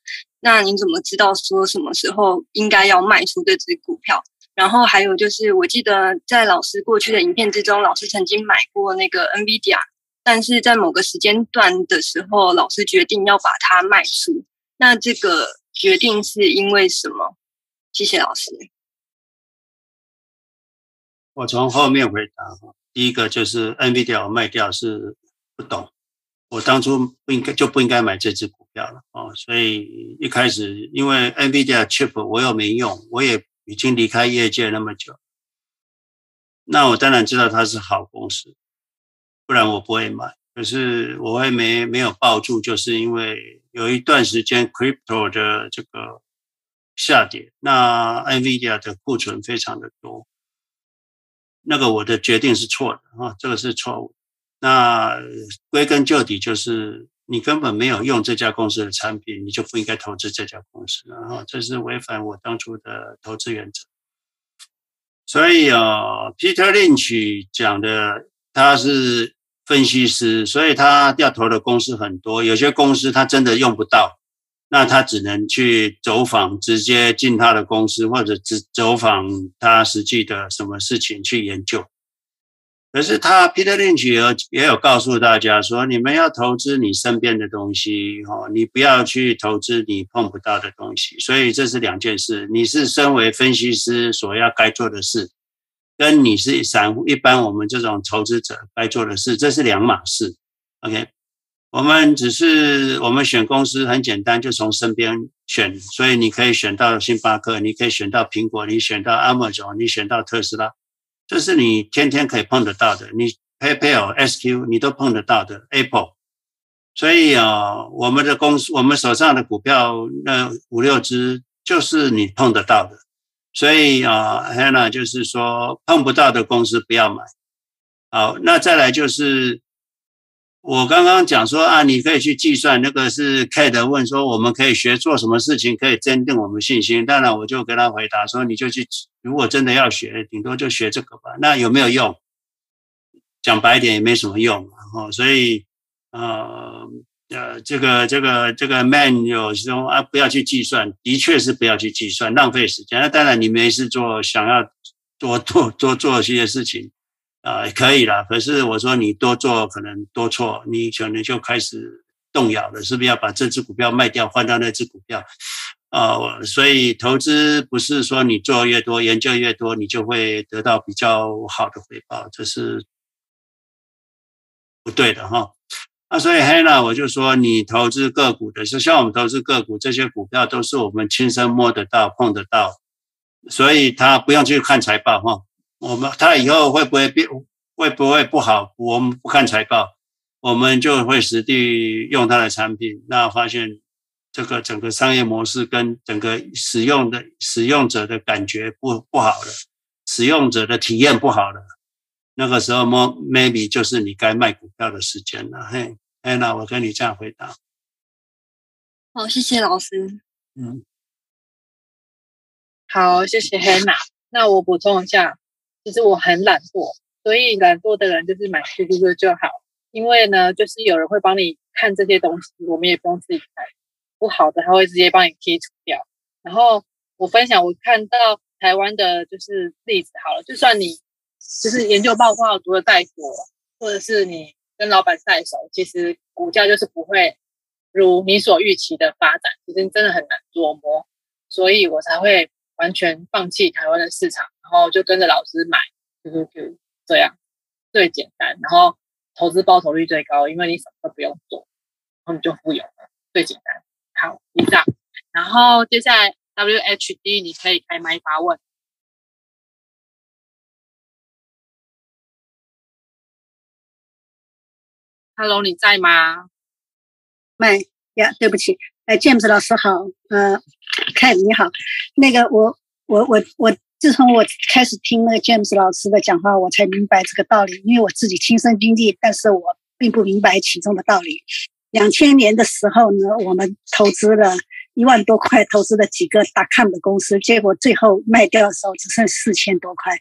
G: 那您怎么知道说什么时候应该要卖出这只股票？然后还有就是，我记得在老师过去的影片之中，老师曾经买过那个 NVIDIA，但是在某个时间段的时候，老师决定要把它卖出。那这个决定是因为什么？谢谢老师。
A: 我从后面回答哈，第一个就是 NVIDIA 卖掉是不懂，我当初不应该就不应该买这只股掉了哦，所以一开始因为 NVIDIA chip 我又没用，我也。已经离开业界那么久，那我当然知道它是好公司，不然我不会买。可是我会没没有抱住，就是因为有一段时间 crypto 的这个下跌，那 NVIDIA 的库存非常的多，那个我的决定是错的啊，这个是错误。那归根究底就是。你根本没有用这家公司的产品，你就不应该投资这家公司，然后这是违反我当初的投资原则。所以啊，Peter Lynch 讲的他是分析师，所以他要投的公司很多，有些公司他真的用不到，那他只能去走访，直接进他的公司，或者只走访他实际的什么事情去研究。可是他 Peter Lynch 也有也有告诉大家说，你们要投资你身边的东西，哈，你不要去投资你碰不到的东西。所以这是两件事，你是身为分析师所要该做的事，跟你是散户一般我们这种投资者该做的事，这是两码事。OK，我们只是我们选公司很简单，就从身边选，所以你可以选到星巴克，你可以选到苹果，你选到 Amazon，你选到特斯拉。这是你天天可以碰得到的，你 PayPal、SQ 你都碰得到的 Apple，所以啊，我们的公司，我们手上的股票那五六只就是你碰得到的，所以啊，Hannah 就是说碰不到的公司不要买。好，那再来就是。我刚刚讲说啊，你可以去计算，那个是 Kate 问说，我们可以学做什么事情可以增进我们信心。当然，我就跟他回答说，你就去，如果真的要学，顶多就学这个吧。那有没有用？讲白一点，也没什么用。然后，所以，呃呃，这个这个这个 Man 有说啊，不要去计算，的确是不要去计算，浪费时间。那当然，你没事做，想要多多多做些事情。啊、可以了。可是我说你多做可能多错，你可能就开始动摇了，是不是要把这只股票卖掉，换到那只股票？啊、呃，所以投资不是说你做越多，研究越多，你就会得到比较好的回报，这是不对的哈。那所以 Hannah 我就说，你投资个股的，就像我们投资个股，这些股票都是我们亲身摸得到、碰得到，所以他不用去看财报哈。我们他以后会不会变，会不会不好？我们不看财报，我们就会实地用他的产品，那发现这个整个商业模式跟整个使用的使用者的感觉不不好了，使用者的体验不好了，那个时候 maybe 就是你该卖股票的时间了。嘿，哎，那我跟你这样回答。
G: 好，谢谢老师。
A: 嗯，
B: 好，谢谢 Hannah。那我补充一下。其实我很懒惰，所以懒惰的人就是买 QQQ 就好，因为呢，就是有人会帮你看这些东西，我们也不用自己看，不好的他会直接帮你剔除掉。然后我分享我看到台湾的就是例子好了，就算你就是研究报告读的再多，或者是你跟老板再熟，其实股价就是不会如你所预期的发展，其实真的很难琢磨，所以我才会完全放弃台湾的市场。然后就跟着老师买，QQQ 这样最简单。然后投资报酬率最高，因为你什么都不用做，然后你就富有了，最简单。好，以上。然后接下来 WHD 你可以开麦发问。Hello，你在吗？
L: 麦呀，对不起，哎，James 老师好，呃，Ken 你好，那个我我我我，自从我开始听那个 James 老师的讲话，我才明白这个道理，因为我自己亲身经历，但是我并不明白其中的道理。两千年的时候呢，我们投资了一万多块，投资了几个 .com 的公司，结果最后卖掉的时候只剩四千多块，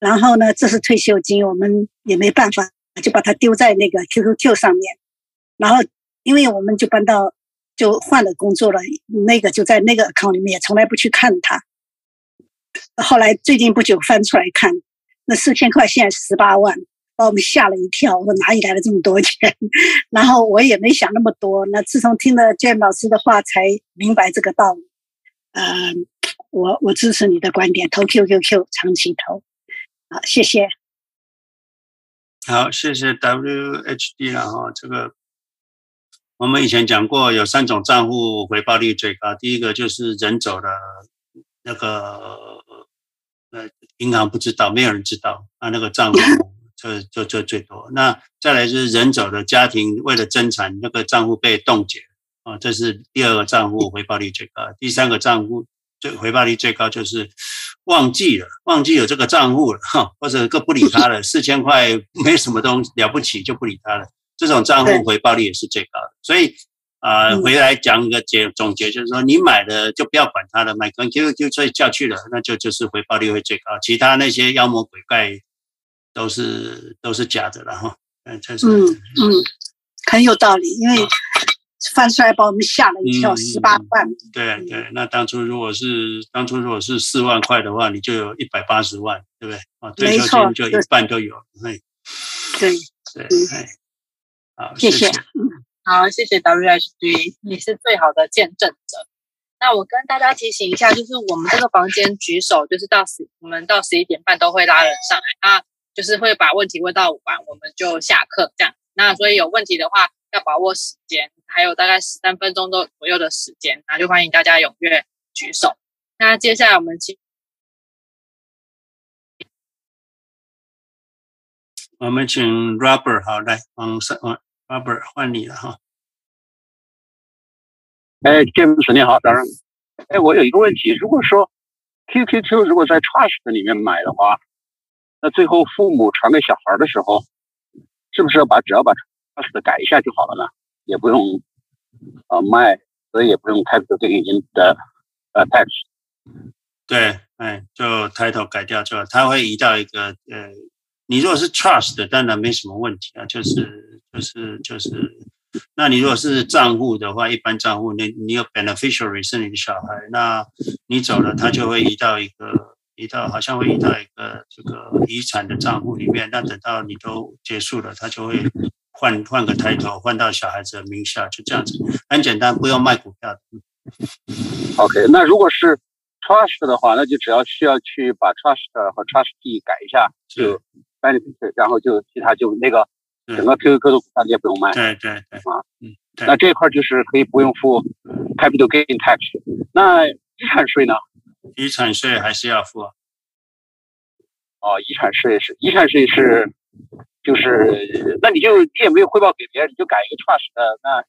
L: 然后呢，这是退休金，我们也没办法。就把它丢在那个 QQQ 上面，然后因为我们就搬到就换了工作了，那个就在那个卡里面，也从来不去看它。后来最近不久翻出来看，那四千块现在十八万，把我们吓了一跳。我说哪里来了这么多钱？然后我也没想那么多。那自从听了建老师的话，才明白这个道理。嗯、我我支持你的观点，投 QQQ 长期投。好，谢谢。
A: 好，谢谢 WHD 然后这个我们以前讲过，有三种账户回报率最高。第一个就是人走的那个呃，银行不知道，没有人知道，那那个账户就就就最多。那再来就是人走的家庭为了增产，那个账户被冻结啊，这是第二个账户回报率最高。第三个账户最回报率最高就是。忘记了，忘记有这个账户了，哈，或者个不理他了，四千块没什么东西了不起就不理他了，这种账户回报率也是最高的。所以啊、呃，回来讲一个结总结，就是说你买的就不要管它了，买跟 QQ 就下去了，那就就是回报率会最高，其他那些妖魔鬼怪都是都是假的了哈。嗯，这是
L: 嗯嗯，很有道理，因为。翻出来把我们吓了一跳，十八万。
A: 对对，那当初如果是当初如果是四万块的话，你就有一百八十万，对不对？啊，退休金就一半都有。对，
L: 对
A: 对，哎，好，
L: 谢谢。
B: 好，谢谢 WHD，你是最好的见证者。那我跟大家提醒一下，就是我们这个房间举手，就是到十，我们到十一点半都会拉人上来，那就是会把问题问到完，我们就下课这样。那所以有问题的话，要把握时间。还有大概十三分钟多左右的时间，那就欢迎大家踊跃举手。那接下来我们请，
A: 我们请 Robert 好来，嗯，是嗯，Robert 换你了哈。
M: 哎，James 你好，早上，哎，我有一个问题，如果说 QQQ 如果在 Trust 里面买的话，那最后父母传给小孩的时候，是不是要把只要把 Trust 改一下就好了呢？也不用啊卖，所以也不用 capital gain 的呃 tax。
A: 对，哎，就 title 改掉之后，它会移到一个呃，你如果是 trust 的，当然没什么问题啊，就是就是就是，那你如果是账户的话，一般账户你你有 beneficiary 是你的小孩，那你走了，他就会移到一个移到好像会移到一个这个遗产的账户里面，那等到你都结束了，他就会。换换个抬头，换到小孩子的名下，就这样子，很简单，不用卖股票的。
M: OK，那如果是 trust 的话，那就只要需要去把 trust 和 trustee 改一下，就 benefit，然后就其他就那个整个 QQQ 票你也不用卖。
A: 对对对，
M: 啊，嗯，那这一块就是可以不用付 capital gain tax。那遗产税呢？
A: 遗产税还是要付啊。
M: 哦，遗产税是遗产税是。就是，那你就你也没有汇报给别人，你就改一个 trust 的，那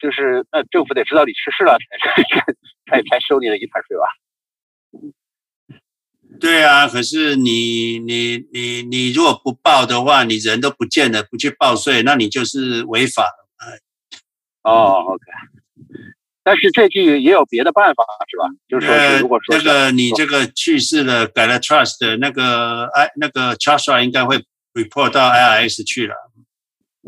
M: 就是那政府得知道你去世了才才才才收你的遗产税吧？
A: 对啊，可是你你你你如果不报的话，你人都不见了，不去报税，那你就是违法了。哎，
M: 哦，OK，但是这句也有别的办法是吧？就是说，如果说
A: 那个你这个去世了，改了 trust，那个哎那个 trust 应该会。report 到 IRS 去了。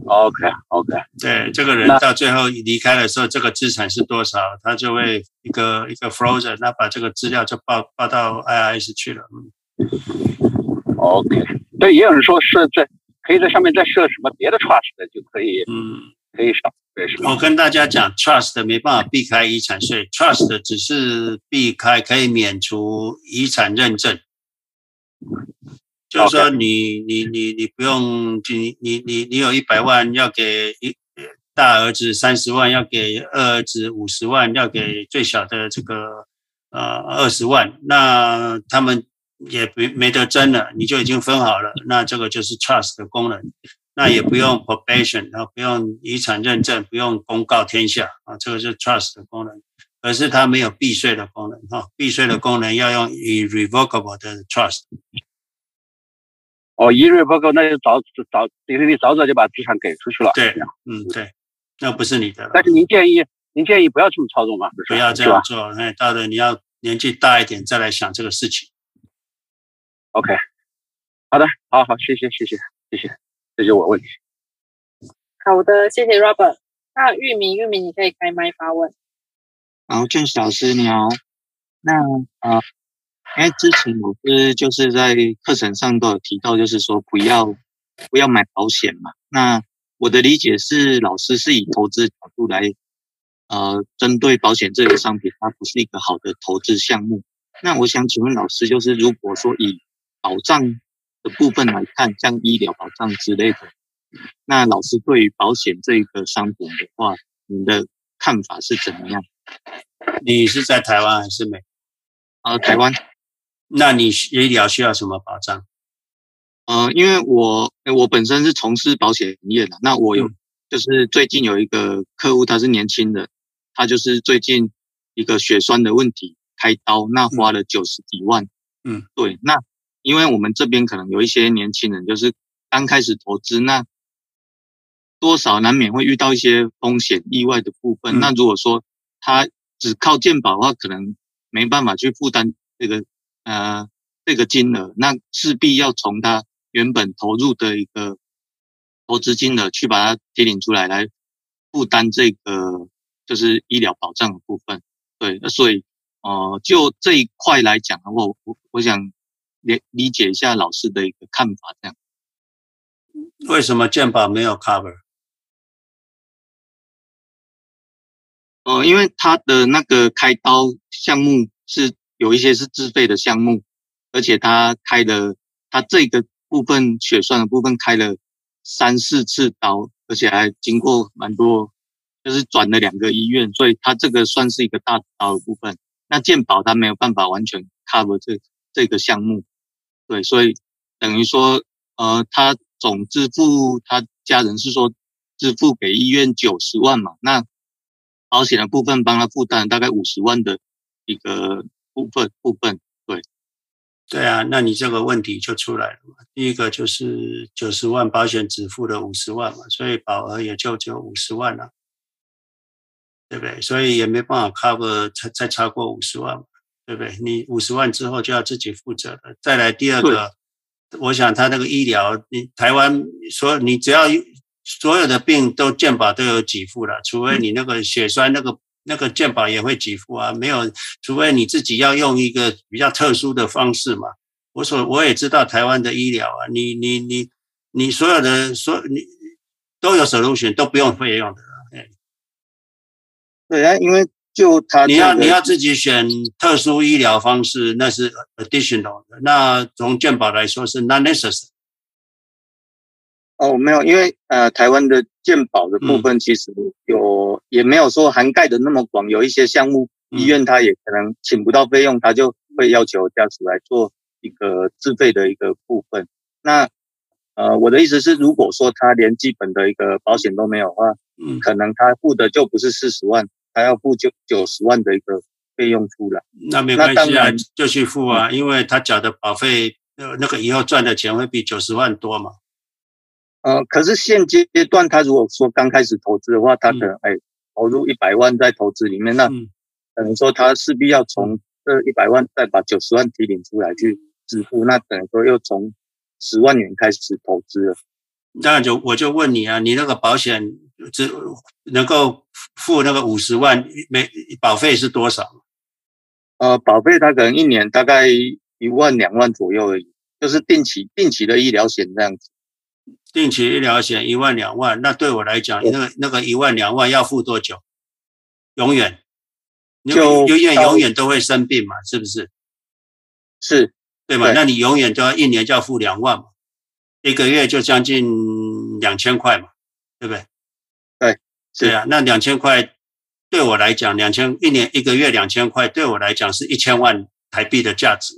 M: OK OK，
A: 对，这个人到最后离开的时候，这个资产是多少，他就会一个一个 frozen，那把这个资料就报报到 IRS 去了。
M: OK，对，也有人说是在可以在上面再设什么别的 trust 的就可以，
A: 嗯，
M: 可以少对是吧？
A: 我跟大家讲，trust 没办法避开遗产税，trust 只是避开可以免除遗产认证。就是说你你你你不用你你你你有一百万要给一大儿子三十万，要给二儿子五十万，要给最小的这个呃二十万，那他们也没没得争了，你就已经分好了，那这个就是 trust 的功能，那也不用 probation，然后不用遗产认证，不用公告天下啊，这个是 trust 的功能。可是它没有避税的功能哈，避税的功能要用 irrevocable 的 trust。
M: 哦，irrevocable 那就早早，比如你早早就把资产给出去了。
A: 对，嗯，对，那不是你的。
M: 但是您建议，您建议不要这么操作嘛？
A: 不要这样做，哎，到了你要年纪大一点再来想这个事情。
M: OK，好的，好好，谢谢，谢谢，谢谢，这就我问题。
B: 好的，谢谢 Robert。那玉米，玉米，你可以开麦发问。
N: 好，James 老师你好。那啊，因为之前老师就是在课程上都有提到，就是说不要不要买保险嘛。那我的理解是，老师是以投资角度来呃，针对保险这个商品，它不是一个好的投资项目。那我想请问老师，就是如果说以保障的部分来看，像医疗保障之类的，那老师对于保险这个商品的话，你的看法是怎么样？
A: 你是在台湾还是美？
N: 呃，台湾。
A: 那你医疗需要什么保障？
N: 呃，因为我我本身是从事保险业的，那我有、嗯、就是最近有一个客户，他是年轻的，他就是最近一个血栓的问题开刀，那花了九十几万。
A: 嗯，
N: 对。那因为我们这边可能有一些年轻人，就是刚开始投资，那多少难免会遇到一些风险意外的部分。嗯、那如果说他只靠健保的话，可能没办法去负担这个呃这个金额，那势必要从他原本投入的一个投资金额去把它提领出来，来负担这个就是医疗保障的部分。对，那所以呃就这一块来讲的话，我我想理理解一下老师的一个看法，这样。
A: 为什么健保没有 cover？
N: 呃，因为他的那个开刀项目是有一些是自费的项目，而且他开了他这个部分血栓的部分开了三四次刀，而且还经过蛮多，就是转了两个医院，所以他这个算是一个大刀的部分。那健保他没有办法完全 cover 这这个项目，对，所以等于说，呃，他总支付他家人是说支付给医院九十万嘛，那。保险的部分帮他负担大概五十万的一个部分部分，对，
A: 对啊，那你这个问题就出来了嘛。第一个就是九十万保险只付了五十万嘛，所以保额也就只有五十万了，对不对？所以也没办法 cover 再再超过五十万嘛，对不对？你五十万之后就要自己负责了。再来第二个，我想他那个医疗，你台湾所你只要。所有的病都健保都有给付了，除非你那个血栓那个那个健保也会给付啊，没有，除非你自己要用一个比较特殊的方式嘛。我所我也知道台湾的医疗啊，你你你你所有的所你都有 solution，都不用费用的。哎，
N: 对啊，因为就他
A: 你要你要自己选特殊医疗方式，那是 additional 的。那从健保来说是 not necessary。
N: 哦，没有，因为呃，台湾的健保的部分其实有，嗯、也没有说涵盖的那么广，有一些项目医院他也可能请不到费用，他就会要求家属来做一个自费的一个部分。那呃，我的意思是，如果说他连基本的一个保险都没有的话，嗯，可能他付的就不是四十万，他要付九九十万的一个费用出来。
A: 那没关系啊，就去付啊，因为他缴的保费，呃，那个以后赚的钱会比九十万多嘛。
N: 呃，可是现阶段，他如果说刚开始投资的话，他可能哎、嗯、投入一百万在投资里面，那等于说他势必要从这一百万再把九十万提领出来去支付，那等于说又从十万元开始投资了。
A: 那就我就问你啊，你那个保险只能够付那个五十万，每保费是多少？
N: 呃，保费它可能一年大概一万两万左右而已，就是定期定期的医疗险这样子。
A: 定期医疗险一万两万，那对我来讲，那个那个一万两万要付多久？永远，就永远永远都会生病嘛，是不是？
N: 是，
A: 对吗？那你永远都要一年就要付两万嘛，一个月就将近两千块嘛，对不对？
N: 对，
A: 对啊，那两千块对我来讲，两千一年一个月两千块对我来讲是一千万台币的价值，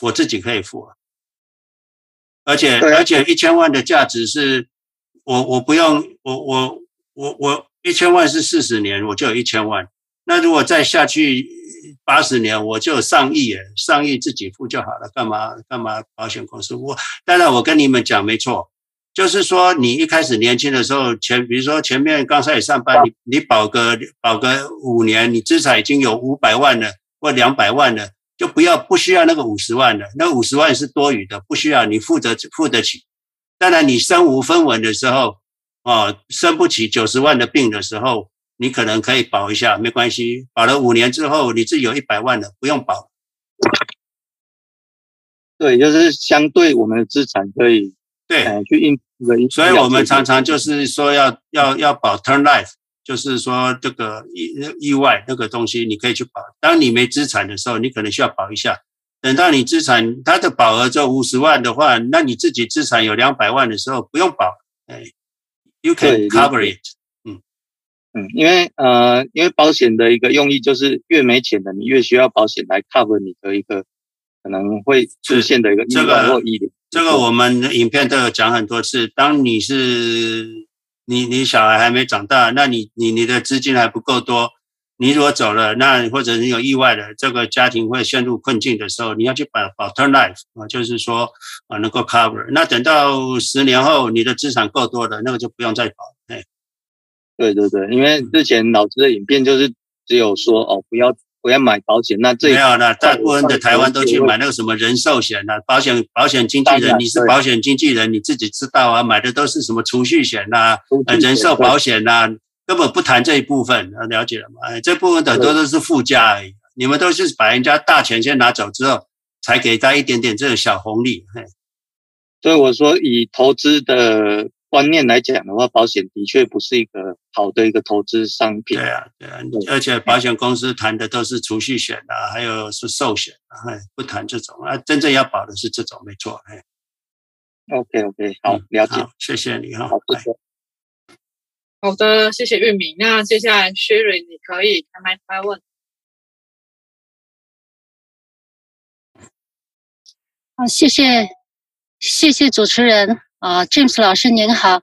A: 我自己可以付啊。而且而且一千万的价值是我我不用我我我我一千万是四十年我就有一千万，那如果再下去。八十年我就上亿诶，上亿自己付就好了，干嘛干嘛保险公司？我当然我跟你们讲没错，就是说你一开始年轻的时候前，比如说前面刚开始上班，你你保个保个五年，你资产已经有五百万了或两百万了，就不要不需要那个五十万的，那五十万是多余的，不需要你负责付得起。当然你身无分文的时候，哦，生不起九十万的病的时候。你可能可以保一下，没关系。保了五年之后，你自己有一百万了，不用保。
N: 对，就是相对我们的资产可以
A: 对、
N: 呃、去应付。
A: 所以我们常常就是说要要要保 turn life，就是说这个意意外那个东西你可以去保。当你没资产的时候，你可能需要保一下。等到你资产它的保额就五十万的话，那你自己资产有两百万的时候不用保。哎，you can cover it。
N: 嗯，因为呃，因为保险的一个用意就是越没钱的，你越需要保险来 cover 你的一个可能会出现的一个意外或。
A: 这个我们影片都有讲很多次。当你是你你小孩还没长大，那你你你的资金还不够多，你如果走了，那或者你有意外的，这个家庭会陷入困境的时候，你要去保保 term life 啊，就是说啊能够 cover。那等到十年后你的资产够多了，那个就不用再保。哎。
N: 对对对，因为之前老师的影片就是只有说哦，不要不要买保险，那这
A: 没有了，大部分的台湾都去买那个什么人寿险啊，保险保险经纪人，你是保险经纪人，你自己知道啊，买的都是什么储蓄险呐，呃，人寿保险呐，根本不谈这一部分，了解了吗？哎，这部分很多都是附加而已，你们都是把人家大钱先拿走之后，才给他一点点这个小红利，嘿。
N: 所以我说以投资的。观念来讲的话，保险的确不是一个好的一个投资商品。
A: 对啊，对啊，而且保险公司谈的都是储蓄险啊，还有是寿险啊，不谈这种啊，真正要保的是这种，没错。哎
N: ，OK OK，好，了解，
A: 谢谢你哈。
N: 好，谢谢。
B: 好的，谢谢玉明。那接下来 Sherry，你可以开麦发问。
O: 好，谢谢，谢谢主持人。啊，James 老师您好，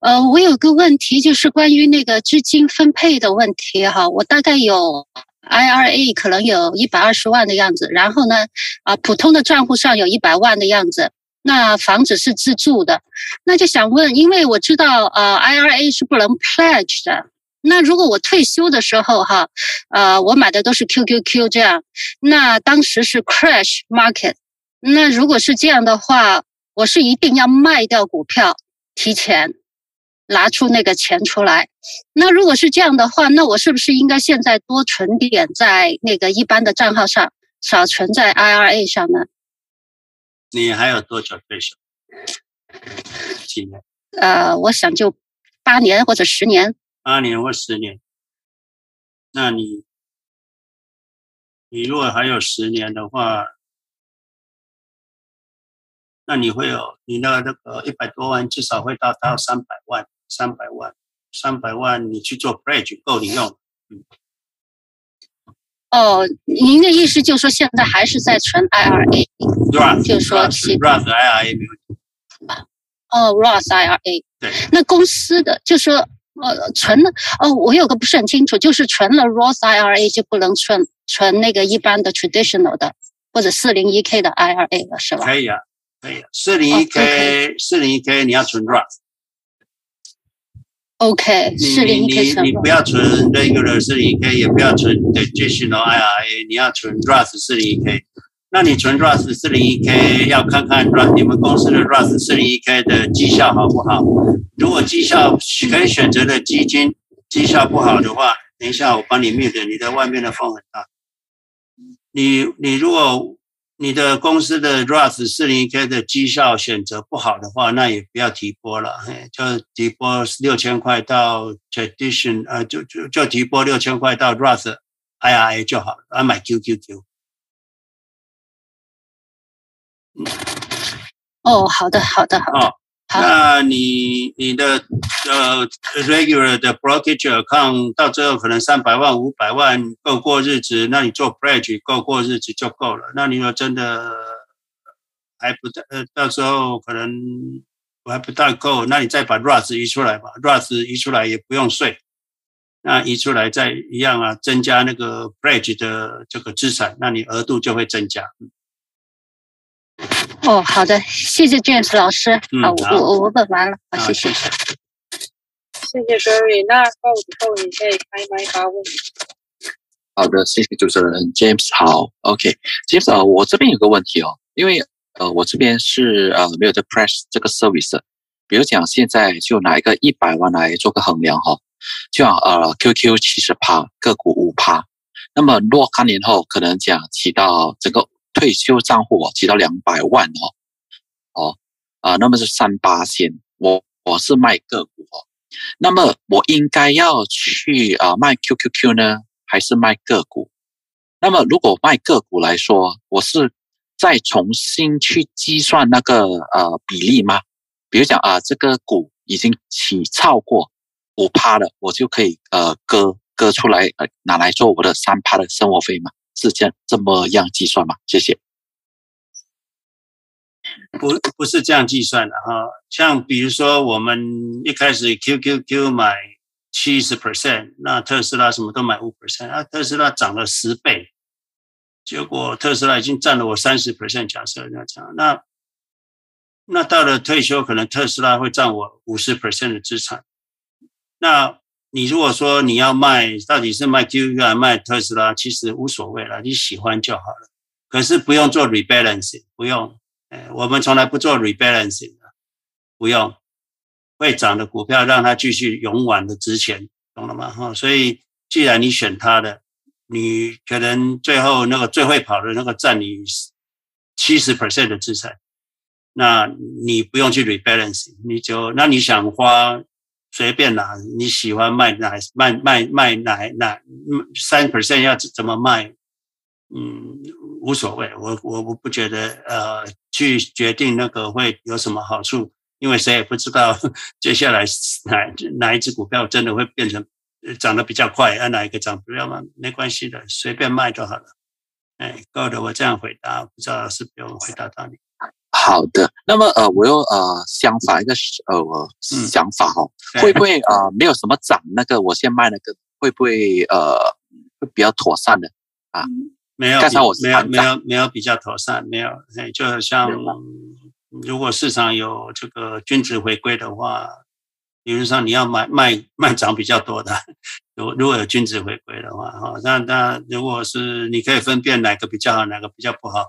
O: 呃，我有个问题，就是关于那个资金分配的问题哈。我大概有 IRA 可能有一百二十万的样子，然后呢，啊，普通的账户上有一百万的样子。那房子是自住的，那就想问，因为我知道呃 IRA 是不能 pledge 的。那如果我退休的时候哈，呃，我买的都是 QQQ 这样，那当时是 crash market，那如果是这样的话。我是一定要卖掉股票，提前拿出那个钱出来。那如果是这样的话，那我是不是应该现在多存点在那个一般的账号上，少存在 IRA 上呢？
A: 你还有多久退休？几年？
O: 呃，我想就八年或者十年。
A: 八年或十年。那你，你如果还有十年的话。那你会有你的那个一百多万，至少会到到三百万，三百万，三百万，你去做 bridge 够你用。嗯。
O: 哦，您的意思就是说现在还是在存 IRA，
A: 对
O: 就是说
A: Roth IRA 没问题。
O: 哦，Roth IRA。
A: 对。
O: 那公司的就是说呃存了哦，我有个不是很清楚，就是存了 Roth IRA 就不能存存那个一般的 traditional 的或者四零一 K 的 IRA 了，是吧？
A: 可以啊。可以，四零一 K，四零一 K，你要存 Roth。
O: OK，四零一 K
A: 你你你不要存 regular 四零一 K，也不要存 traditional IRA，你要存 Roth 四零一 K。那你存 Roth 四零一 K，要看看 Roth 你们公司的 Roth 四零一 K 的绩效好不好？如果绩效可以选择的基金绩效不好的话，等一下我帮你 mute，你的外面的风很大。你你如果你的公司的 Roth 四零一 K 的绩效选择不好的话，那也不要提拨了，嘿，就提拨六千块到 Tradition，呃，就就就提拨六千块到 Roth IRA 就好了，啊，买 QQQ。
O: 哦，好的，好的，好的。
A: 哦，那你你的呃 regular 的 brokerage account 到最后可能三百万、五百万够过日子，那你做 pledge 够过日子就够了。那你说真的还不呃，到时候可能还不大够，那你再把 Roth 移出来吧，Roth 移出来也不用税，那移出来再一样啊，增加那个 pledge 的这个资产，那你额度就会增加。
O: 哦，好的，谢谢 James 老师。
A: 嗯、
O: 啊，我我我问完了，好，谢谢。
B: 谢谢 Gary，那以后你可以开麦发问。
P: 好的，谢谢主持人 James。好，OK，James，、okay. 我这边有个问题哦，因为呃，我这边是呃没有在 Press 这个 service，比如讲现在就拿一个一百万来做个衡量哈、哦，就像呃 QQ 七十趴，个股五趴，那么若干年后可能讲起到整个。退休账户哦，提到两百万哦，哦啊，那么是三八线，我我是卖个股哦，那么我应该要去啊卖 QQQ 呢，还是卖个股？那么如果卖个股来说，我是再重新去计算那个呃比例吗？比如讲啊，这个股已经起超过五趴了，我就可以呃割割出来呃拿来做我的三趴的生活费吗？是这样这么样计算吗？谢谢。
A: 不，不是这样计算的哈。像比如说，我们一开始 QQQ 买七十 percent，那特斯拉什么都买五 percent，啊，特斯拉涨了十倍，结果特斯拉已经占了我三十 percent。假设那讲，那那到了退休，可能特斯拉会占我五十 percent 的资产。那你如果说你要卖，到底是卖 QQ 还是卖特斯拉，其实无所谓了，你喜欢就好了。可是不用做 rebalancing，不用，哎，我们从来不做 rebalancing 的，不用。会涨的股票让它继续永远的值钱，懂了吗？哈，所以既然你选它的，你可能最后那个最会跑的那个占你七十 percent 的资产，那你不用去 rebalancing，你就那你想花。随便拿，你喜欢卖哪卖卖卖哪哪三 percent 要怎么卖，嗯，无所谓，我我我不觉得呃去决定那个会有什么好处，因为谁也不知道 接下来哪哪一只股票真的会变成涨得比较快，按哪一个涨不了嘛，没关系的，随便卖就好了。哎，够的，我这样回答，不知道是不用回答到你。
P: 好的，那么呃，我又呃相反一个呃想法哈、哦，嗯、会不会呃没有什么涨？那个我先卖那个，会不会呃会比较妥善的啊？
A: 没有，刚才我没有没有没有比较妥善，没有，就像如果市场有这个均值回归的话，理论上你要买卖卖涨比较多的，如如果有均值回归的话哈，那那如果是你可以分辨哪个比较好，哪个比较不好。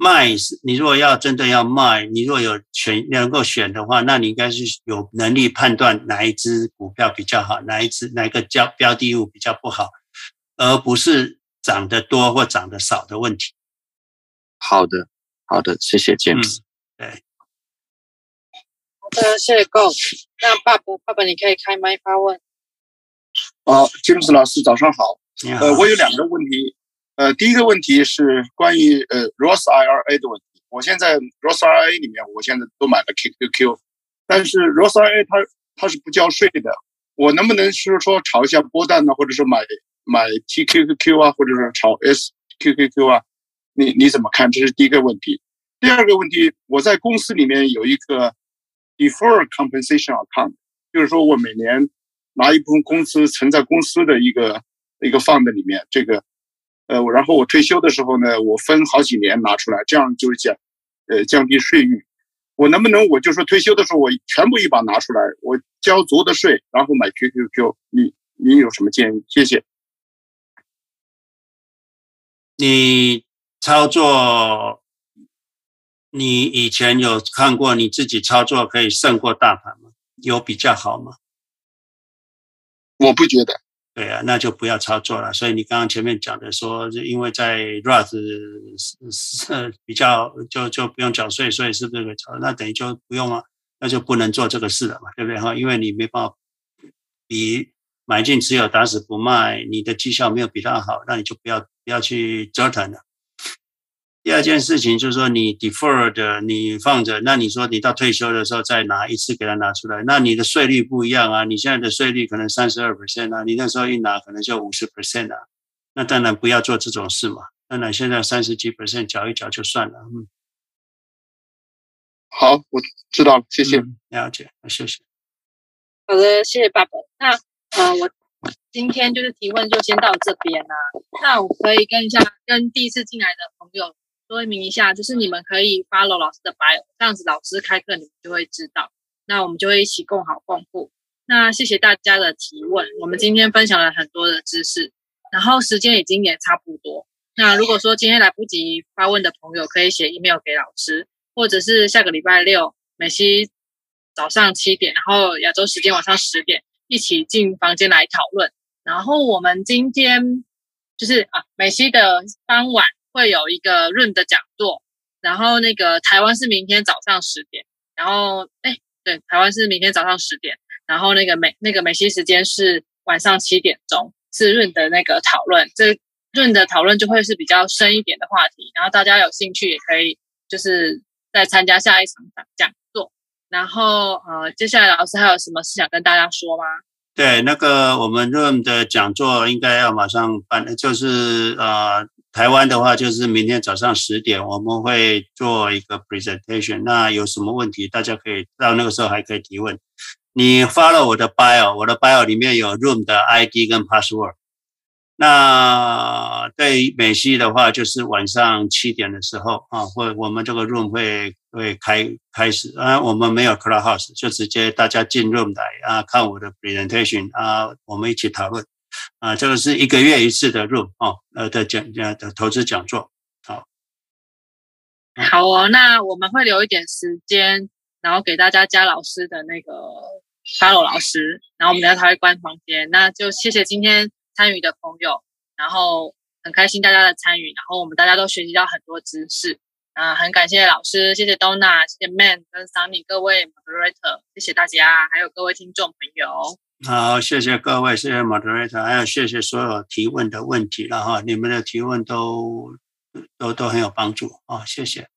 A: 卖是，你如果要真的要卖，你如果有选能够选的话，那你应该是有能力判断哪一只股票比较好，哪一只哪一个标标的物比较不好，而不是涨得多或涨得少的问题。
P: 好的，好的，谢谢 James。
A: 嗯、对，
B: 好的，谢谢 Go。那爸爸，爸爸你可以开麦发问。
Q: 哦，James 老师早上好。你好。呃，我有两个问题。呃，第一个问题是关于呃 Roth IRA 的问题。我现在 Roth IRA 里面，我现在都买了 QQQ，但是 Roth IRA 它它是不交税的。我能不能是说炒一下波段呢，或者说买买 TQQQ 啊，或者是炒 SQQQ 啊？你你怎么看？这是第一个问题。第二个问题，我在公司里面有一个 d e f e r Compensation Account，就是说我每年拿一部分工资存在公司的一个一个 fund 里面，这个。呃，然后我退休的时候呢，我分好几年拿出来，这样就是降，呃，降低税率。我能不能，我就说退休的时候我全部一把拿出来，我交足的税，然后买 QQQ？你你有什么建议？谢谢。
A: 你操作，你以前有看过你自己操作可以胜过大盘吗？有比较好吗？
Q: 我不觉得。
A: 对啊，那就不要操作了。所以你刚刚前面讲的说，因为在 Rust 是比较就就不用缴税，所以是不是炒？那等于就不用啊，那就不能做这个事了嘛，对不对哈？因为你没办法你买进只有打死不卖，你的绩效没有比他好，那你就不要不要去折腾了。第二件事情就是说，你 deferred 你放着，那你说你到退休的时候再拿一次给他拿出来，那你的税率不一样啊。你现在的税率可能三十二 percent 啊，你那时候一拿可能就五十 percent 啊。那当然不要做这种事嘛。当然现在三十几 percent 缴一缴就算了。嗯，
Q: 好，我知道了，谢谢。
A: 嗯、了解，谢谢。
B: 好的，谢谢爸爸。那呃，我今天就是提问就先到这边啦、啊。那我可以跟一下跟第一次进来的朋友。说明一下，就是你们可以 follow 老师的 bio，这样子老师开课你们就会知道。那我们就会一起共好共富。那谢谢大家的提问，我们今天分享了很多的知识，然后时间已经也差不多。那如果说今天来不及发问的朋友，可以写 email 给老师，或者是下个礼拜六美西早上七点，然后亚洲时间晚上十点，一起进房间来讨论。然后我们今天就是啊，美西的傍晚。会有一个润的讲座，然后那个台湾是明天早上十点，然后哎，对，台湾是明天早上十点，然后那个美那个美西时间是晚上七点钟，是润的那个讨论，这润的讨论就会是比较深一点的话题，然后大家有兴趣也可以就是再参加下一场讲座，然后呃，接下来老师还有什么事想跟大家说吗？
A: 对，那个我们润的讲座应该要马上办，就是呃。台湾的话，就是明天早上十点，我们会做一个 presentation。那有什么问题，大家可以到那个时候还可以提问。你发了我的 bio，我的 bio 里面有 room 的 ID 跟 password。那对于美西的话，就是晚上七点的时候啊，会我们这个 room 会会开开始啊，我们没有 clubhouse，就直接大家进 room 来啊，看我的 presentation 啊，我们一起讨论。啊，这个是一个月一次的 room 哦，呃的讲呃的投资讲座，好，
B: 好哦，那我们会留一点时间，然后给大家加老师的那个 follow 老师，然后我们等下才会关房间，那就谢谢今天参与的朋友，然后很开心大家的参与，然后我们大家都学习到很多知识，啊，很感谢老师，谢谢 Donna，谢谢 Man 跟 Sunny 各位 moderator，谢谢大家，还有各位听众朋友。
A: 好，谢谢各位，谢谢 moderator，还有谢谢所有提问的问题了哈，你们的提问都都都很有帮助啊，谢谢。